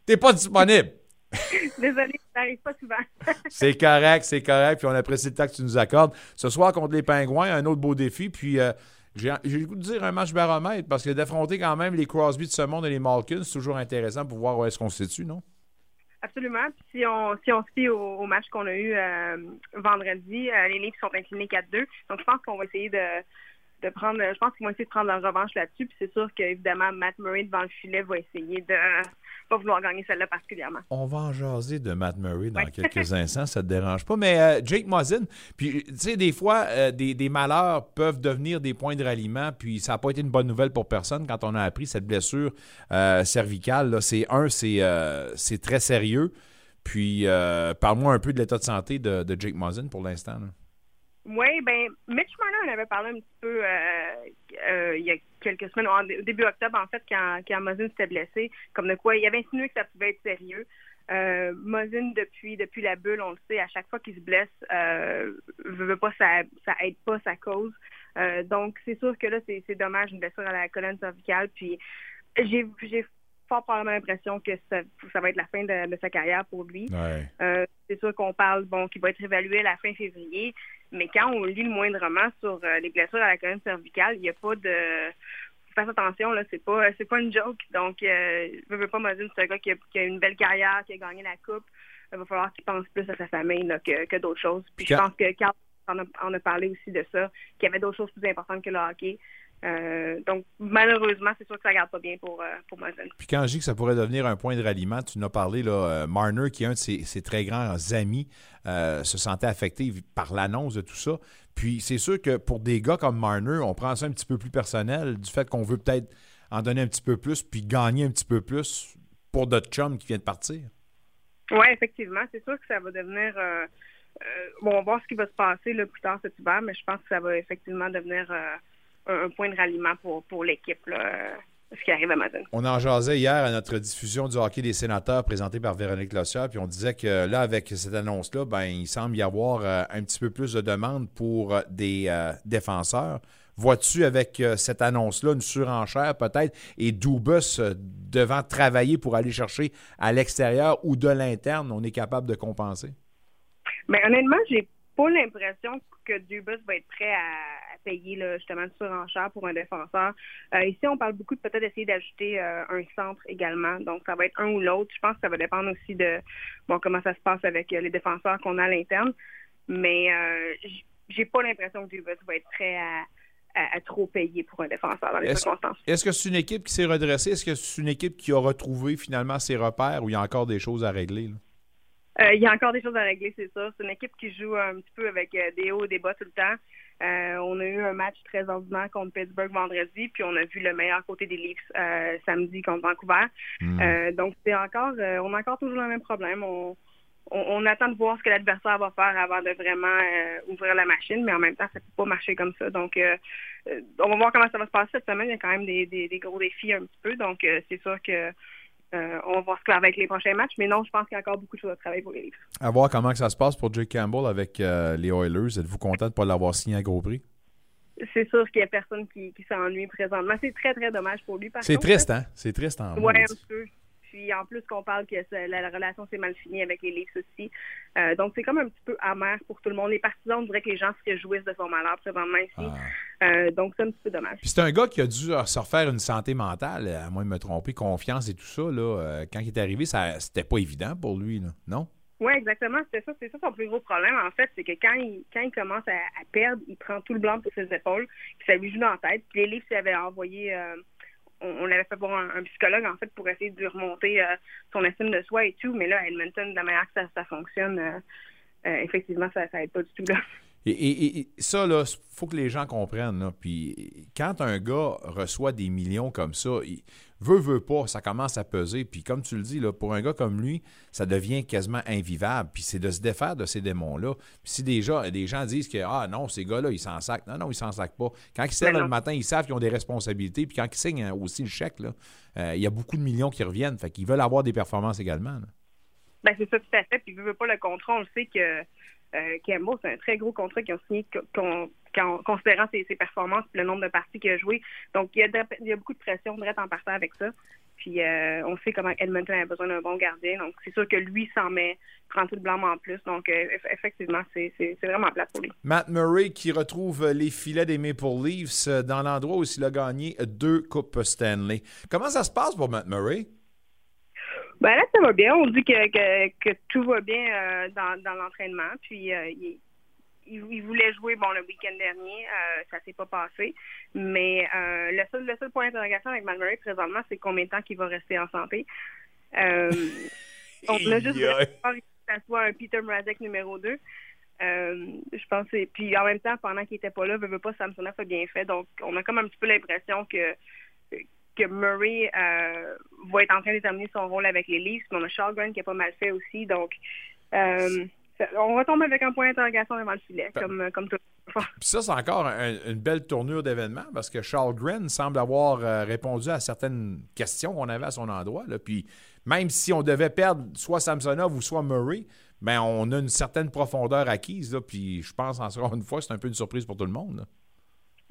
t'es pas disponible. [LAUGHS] Désolée, ça n'arrive pas souvent. [LAUGHS] C'est correct, c'est correct. Puis on apprécie le temps que tu nous accordes. Ce soir contre les Pingouins, un autre beau défi. Puis euh, j'ai j'ai le goût de dire un match baromètre parce que d'affronter quand même les Crosby de ce monde et les Malkins, c'est toujours intéressant pour voir où est-ce qu'on se situe, non? Absolument. Puis si on si on se fie au, au match qu'on a eu euh, vendredi, euh, les Leafs sont inclinés 4-2. Donc je pense qu'on va essayer de de prendre je pense qu'ils vont essayer de prendre leur revanche là-dessus. Puis c'est sûr qu'évidemment Matt Murray devant le filet va essayer de pas vouloir gagner celle-là particulièrement. On va en jaser de Matt Murray dans quelques [LAUGHS] instants, ça te dérange pas. Mais euh, Jake Muzzin, puis tu sais, des fois, euh, des, des malheurs peuvent devenir des points de ralliement, puis ça n'a pas été une bonne nouvelle pour personne quand on a appris cette blessure euh, cervicale. là. C'est un, c'est euh, c'est très sérieux. Puis euh, parle-moi un peu de l'état de santé de, de Jake Muzzin pour l'instant. là. Oui, ben Mitch Marner en avait parlé un petit peu euh, euh, il y a quelques semaines, au début octobre en fait, quand, quand Mosin s'était blessé, comme de quoi il avait insinué que ça pouvait être sérieux. Euh, depuis depuis la bulle, on le sait, à chaque fois qu'il se blesse, euh, veut, pas, ça, ça aide pas sa cause. Euh, donc c'est sûr que là, c'est dommage, une blessure à la colonne cervicale. Puis j'ai fort probablement l'impression que ça, ça va être la fin de, de sa carrière pour lui. Euh, c'est sûr qu'on parle, bon, qu'il va être évalué à la fin février, mais quand on lit le moindrement sur euh, les blessures à la colonne cervicale, il n'y a pas de. Faut faire attention, là, c'est pas c'est pas une joke. Donc, euh, je veux pas me dire c'est un gars qui a, qui a une belle carrière, qui a gagné la coupe. Il va falloir qu'il pense plus à sa famille là, que, que d'autres choses. Puis je Quand- pense que Carl en a, en a parlé aussi de ça, qu'il y avait d'autres choses plus importantes que le hockey. Euh, donc, malheureusement, c'est sûr que ça garde pas bien pour, euh, pour. Puis quand je dis que ça pourrait devenir un point de ralliement, tu nous as parlé, là, euh, Marner, qui est un de ses, ses très grands amis, euh, se sentait affecté par l'annonce de tout ça. Puis c'est sûr que pour des gars comme Marner, on prend ça un petit peu plus personnel, du fait qu'on veut peut-être en donner un petit peu plus, puis gagner un petit peu plus pour notre chum qui vient de partir. Oui, effectivement. C'est sûr que ça va devenir. bon, on va voir ce qui va se passer là, plus tard cet hiver, mais je pense que ça va effectivement devenir euh, un, un point de ralliement pour, pour l'équipe, euh, ce qui arrive à Amazon. On en jasait hier à notre diffusion du hockey des sénateurs présentée par Véronique Lossière, puis on disait que là, avec cette annonce-là, ben, il semble y avoir euh, un petit peu plus de demandes pour euh, des euh, défenseurs. Vois-tu avec cette annonce-là une surenchère peut-être et Dubus devant travailler pour aller chercher à l'extérieur ou de l'interne, on est capable de compenser? Mais honnêtement, j'ai pas l'impression que Dubus va être prêt à, à payer là, justement une surenchère pour un défenseur. Euh, ici, on parle beaucoup de peut-être essayer d'ajouter euh, un centre également. Donc, ça va être un ou l'autre. Je pense que ça va dépendre aussi de bon comment ça se passe avec euh, les défenseurs qu'on a à l'interne. Mais j'ai pas l'impression que Dubus va être prêt à, à- à trop payer pour un défenseur dans les Est-ce circonstances. est-ce que c'est une équipe qui s'est redressée? Est-ce que c'est une équipe qui a retrouvé finalement ses repères ou il y a encore des choses à régler? là? Euh, il y a encore des choses à régler, c'est sûr. C'est une équipe qui joue un petit peu avec euh, des hauts et des bas tout le temps. Euh, on a eu un match très ordinaire contre Pittsburgh vendredi, puis on a vu le meilleur côté des Leafs euh, samedi contre Vancouver. Hmm. Euh, donc c'est encore, euh, on a encore toujours le même problème. On, on, on attend de voir ce que l'adversaire va faire avant de vraiment euh, ouvrir la machine, mais en même temps, ça peut pas marcher comme ça. Donc, on va voir comment ça va se passer cette semaine. Il y a quand même des, des, des gros défis un petit peu, donc euh, c'est sûr que euh, on va voir ce avec les prochains matchs. Mais non, je pense qu'il y a encore beaucoup de choses à travailler pour les Leafs. À voir comment que ça se passe pour Jake Campbell avec euh, les Oilers. Êtes-vous content de ne pas l'avoir signé à gros prix? c'est sûr qu'il y a personne qui, qui s'ennuie présentement. C'est très, très dommage pour lui. C'est triste, hein? C'est triste en Ouais, un peu. Puis en plus qu'on parle que la, la relation s'est mal finie avec les aussi. Euh, donc c'est comme un petit peu amer pour tout le monde. Les partisans, on dirait que les gens se réjouissent de son malheur présentement ici. Euh, donc c'est un petit peu dommage. Puis c'est un gars qui a dû euh, se refaire une santé mentale, à moins de me tromper, confiance et tout ça. Là, quand il est arrivé, ça c'était pas évident pour lui, là. non? Oui, exactement. C'est ça, c'est ça son plus gros problème, en fait, c'est que quand il, quand il commence à, à perdre, il prend tout le blanc pour ses épaules, puis ça lui joue dans la tête. Puis les livres s'il avait envoyé, euh, on, avait fait voir un, psychologue, en fait, pour essayer de remonter euh, son estime de soi et tout. Mais là, à Edmonton, de la manière que ça, ça fonctionne, euh, euh, effectivement, ça, ça aide pas du tout, là. Et, et- ça, là, faut que les gens comprennent. Puis quand un gars reçoit des millions comme ça, il veut, veut pas, ça commence à peser. Puis comme tu le dis, là, pour un gars comme lui, ça devient quasiment invivable. Puis c'est de se défaire de ces démons-là. Puis si déjà des gens disent que ah non, ces gars-là, ils s'en sacent. Non, non, ils s'en sacent pas. Quand ils se lèvent Ben le matin, ils savent qu'ils ont des responsabilités. Puis quand ils signent hein, aussi le chèque, là, euh, il y a beaucoup de millions qui reviennent. Fait qu'ils veulent avoir des performances également. là. Ben, c'est ça, tout à fait. Puis, veut, veut pas le contrat, on le sait que euh, c'est un très gros contrat qu'ils ont signé con- con- considérant ses, ses performances et le nombre de parties qu'il a joué. Donc, il y a, de- il y a beaucoup de pression direct en partant avec ça. Puis, euh, on sait comment Edmonton a besoin d'un bon gardien. Donc, c'est sûr que lui s'en met, prend tout le blanc en plus. Donc, euh, eff- effectivement, c'est vraiment plat pour lui. Matt Murray qui retrouve les filets des Maple Leafs euh, dans l'endroit où il a gagné deux Coupes Stanley. Comment ça se passe pour Matt Murray? Ben là, ça va bien. On dit que, que, que tout va bien euh, dans, dans l'entraînement. Puis il, il, il voulait jouer bon le week-end dernier. Euh, ça s'est pas passé. Mais euh, le seul le seul point d'interrogation avec Malmurray présentement, c'est combien de temps qu'il va rester en santé. Euh, [LAUGHS] on a juste espoir que ça soit un Peter Mrazek numéro 2. Euh, je pense que- puis en même temps pendant qu'il était pas là, veut, veut pas Samsonov a bien fait donc on a comme un petit peu l'impression que que Murray euh, va être en train de déterminer son rôle avec les Leafs, mais on a Charles qui a pas mal fait aussi, donc euh, on retombe avec un point d'interrogation devant le filet, comme, comme tout. Puis ça, c'est encore un- une belle tournure d'événement parce que Charles Gren semble avoir euh, répondu à certaines questions qu'on avait à son endroit. là. Puis même si on devait perdre soit Samsonov ou soit Murray, ben on a une certaine profondeur acquise. Là, puis je pense encore une fois, c'est un peu une surprise pour tout le monde. là.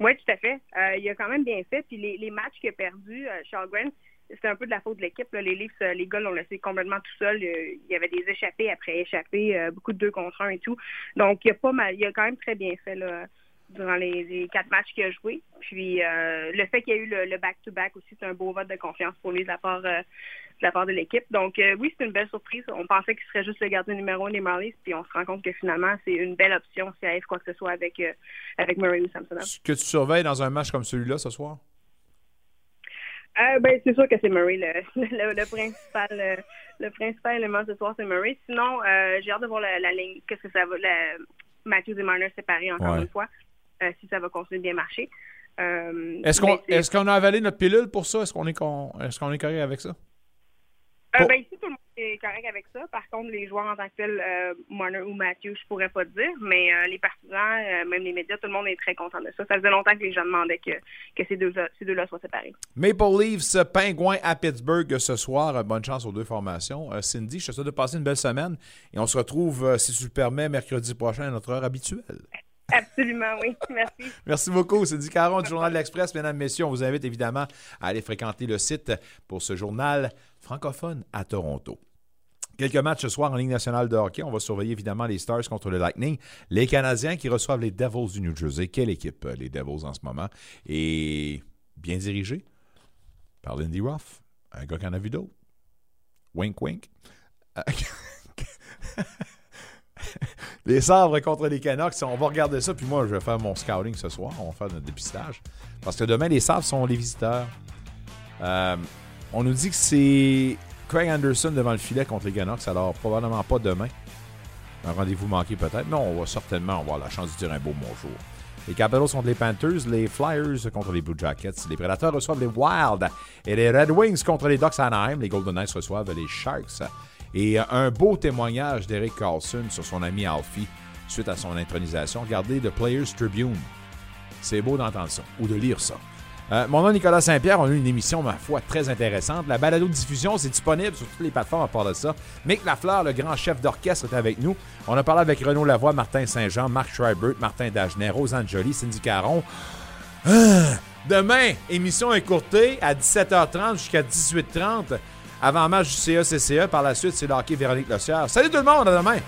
Oui, tout à fait. Euh, il a quand même bien fait. Puis les, les matchs qu'il a perdus, euh, Charles Grant, c'était un peu de la faute de l'équipe. Les Leafs, euh, les gars l'ont laissé complètement tout seul. Euh, il y avait des échappés après échappés, euh, beaucoup de deux contre un et tout. Donc, il a pas mal, il a quand même très bien fait là, durant les, quatre matchs qu'il a joué. Puis le fait qu'il y a eu le le back-to-back aussi, c'est un beau vote de confiance pour lui de la part de l'équipe. Donc oui, c'est une belle surprise. On pensait qu'il serait juste le gardien numéro un des Marlies, puis on se rend compte que finalement, c'est une belle option si arrive quoi que ce soit avec, avec Murray ou Samsonov. Ce que tu surveilles dans un match comme celui-là ce soir? Euh, ben, c'est sûr que c'est Murray, [LAUGHS] le, le, le principal euh, le principal élément ce soir, c'est Murray. Sinon, euh, j'ai hâte de voir la, la ligne, qu'est-ce que ça va, la, Matthews et Marner séparés encore Ouais. une fois, euh, si ça va continuer de bien marcher. Euh, Est-ce qu'on c'est- est-ce qu'on a avalé notre pilule pour ça? Est-ce qu'on est, con- est-ce qu'on est correct avec ça? Ben, ici, tout le monde correct avec ça. Par contre, les joueurs en tant que tels, euh, Marner ou Matthews, je pourrais pas dire, mais euh, les partisans, euh, même les médias, tout le monde est très content de ça. Ça faisait longtemps que les gens demandaient que, que ces deux-là ces deux-là soient séparés. Maple Leafs, Pingouins à Pittsburgh ce soir. Euh, Bonne chance aux deux formations. Cindy, je te souhaite de passer une belle semaine et on se retrouve, si tu le permets, mercredi prochain à notre heure habituelle. Absolument, oui. [LAUGHS] Merci. Merci beaucoup. Cindy Caron du Journal de l'Express. Mesdames, Messieurs, on vous invite évidemment à aller fréquenter le site pour ce journal francophone à Toronto. Quelques matchs ce soir en Ligue nationale de hockey. On va surveiller évidemment les Stars contre le Lightning. Les Canadiens qui reçoivent les Devils du New Jersey. Quelle équipe, euh, les Devils en ce moment? Et bien dirigée par Lindy Ruff, un gars qui en a vu d'autres. Wink, wink. [LAUGHS] Les sabres contre les Canucks, on va regarder ça. Puis moi, je vais faire mon scouting ce soir. On va faire notre dépistage. Parce que demain, les sabres sont les visiteurs. Euh, on nous dit que c'est Craig Anderson devant le filet contre les Canucks. Alors, probablement pas demain. Un rendez-vous manqué peut-être. Non, on va certainement avoir la chance de dire un beau bonjour. Les Capitals contre les Panthers, les Flyers contre les Blue Jackets, les Predators reçoivent les Wild et les Red Wings contre les Ducks Anaheim, les Golden Knights reçoivent les Sharks. Et un beau témoignage d'Eric Carlson sur son ami Alfie suite à son intronisation. Regardez le Players Tribune. C'est beau d'entendre ça ou de lire ça. Euh, mon nom Nicolas Saint-Pierre. On a eu une émission, ma foi, très intéressante. La balado de diffusion, c'est disponible sur toutes les plateformes à part de ça. Mick Lafleur, le grand chef d'orchestre, est avec nous. On a parlé avec Renaud Lavoie, Martin Saint-Jean, Marc Schreibert, Martin Dagenet, Rosanne Joly, Cindy Caron. Ah! Demain, émission écourtée à 17h30 jusqu'à 18h30. Avant match du CA-CCE. Par la suite, c'est le hockey Véronique Lossière. Salut tout le monde, à demain!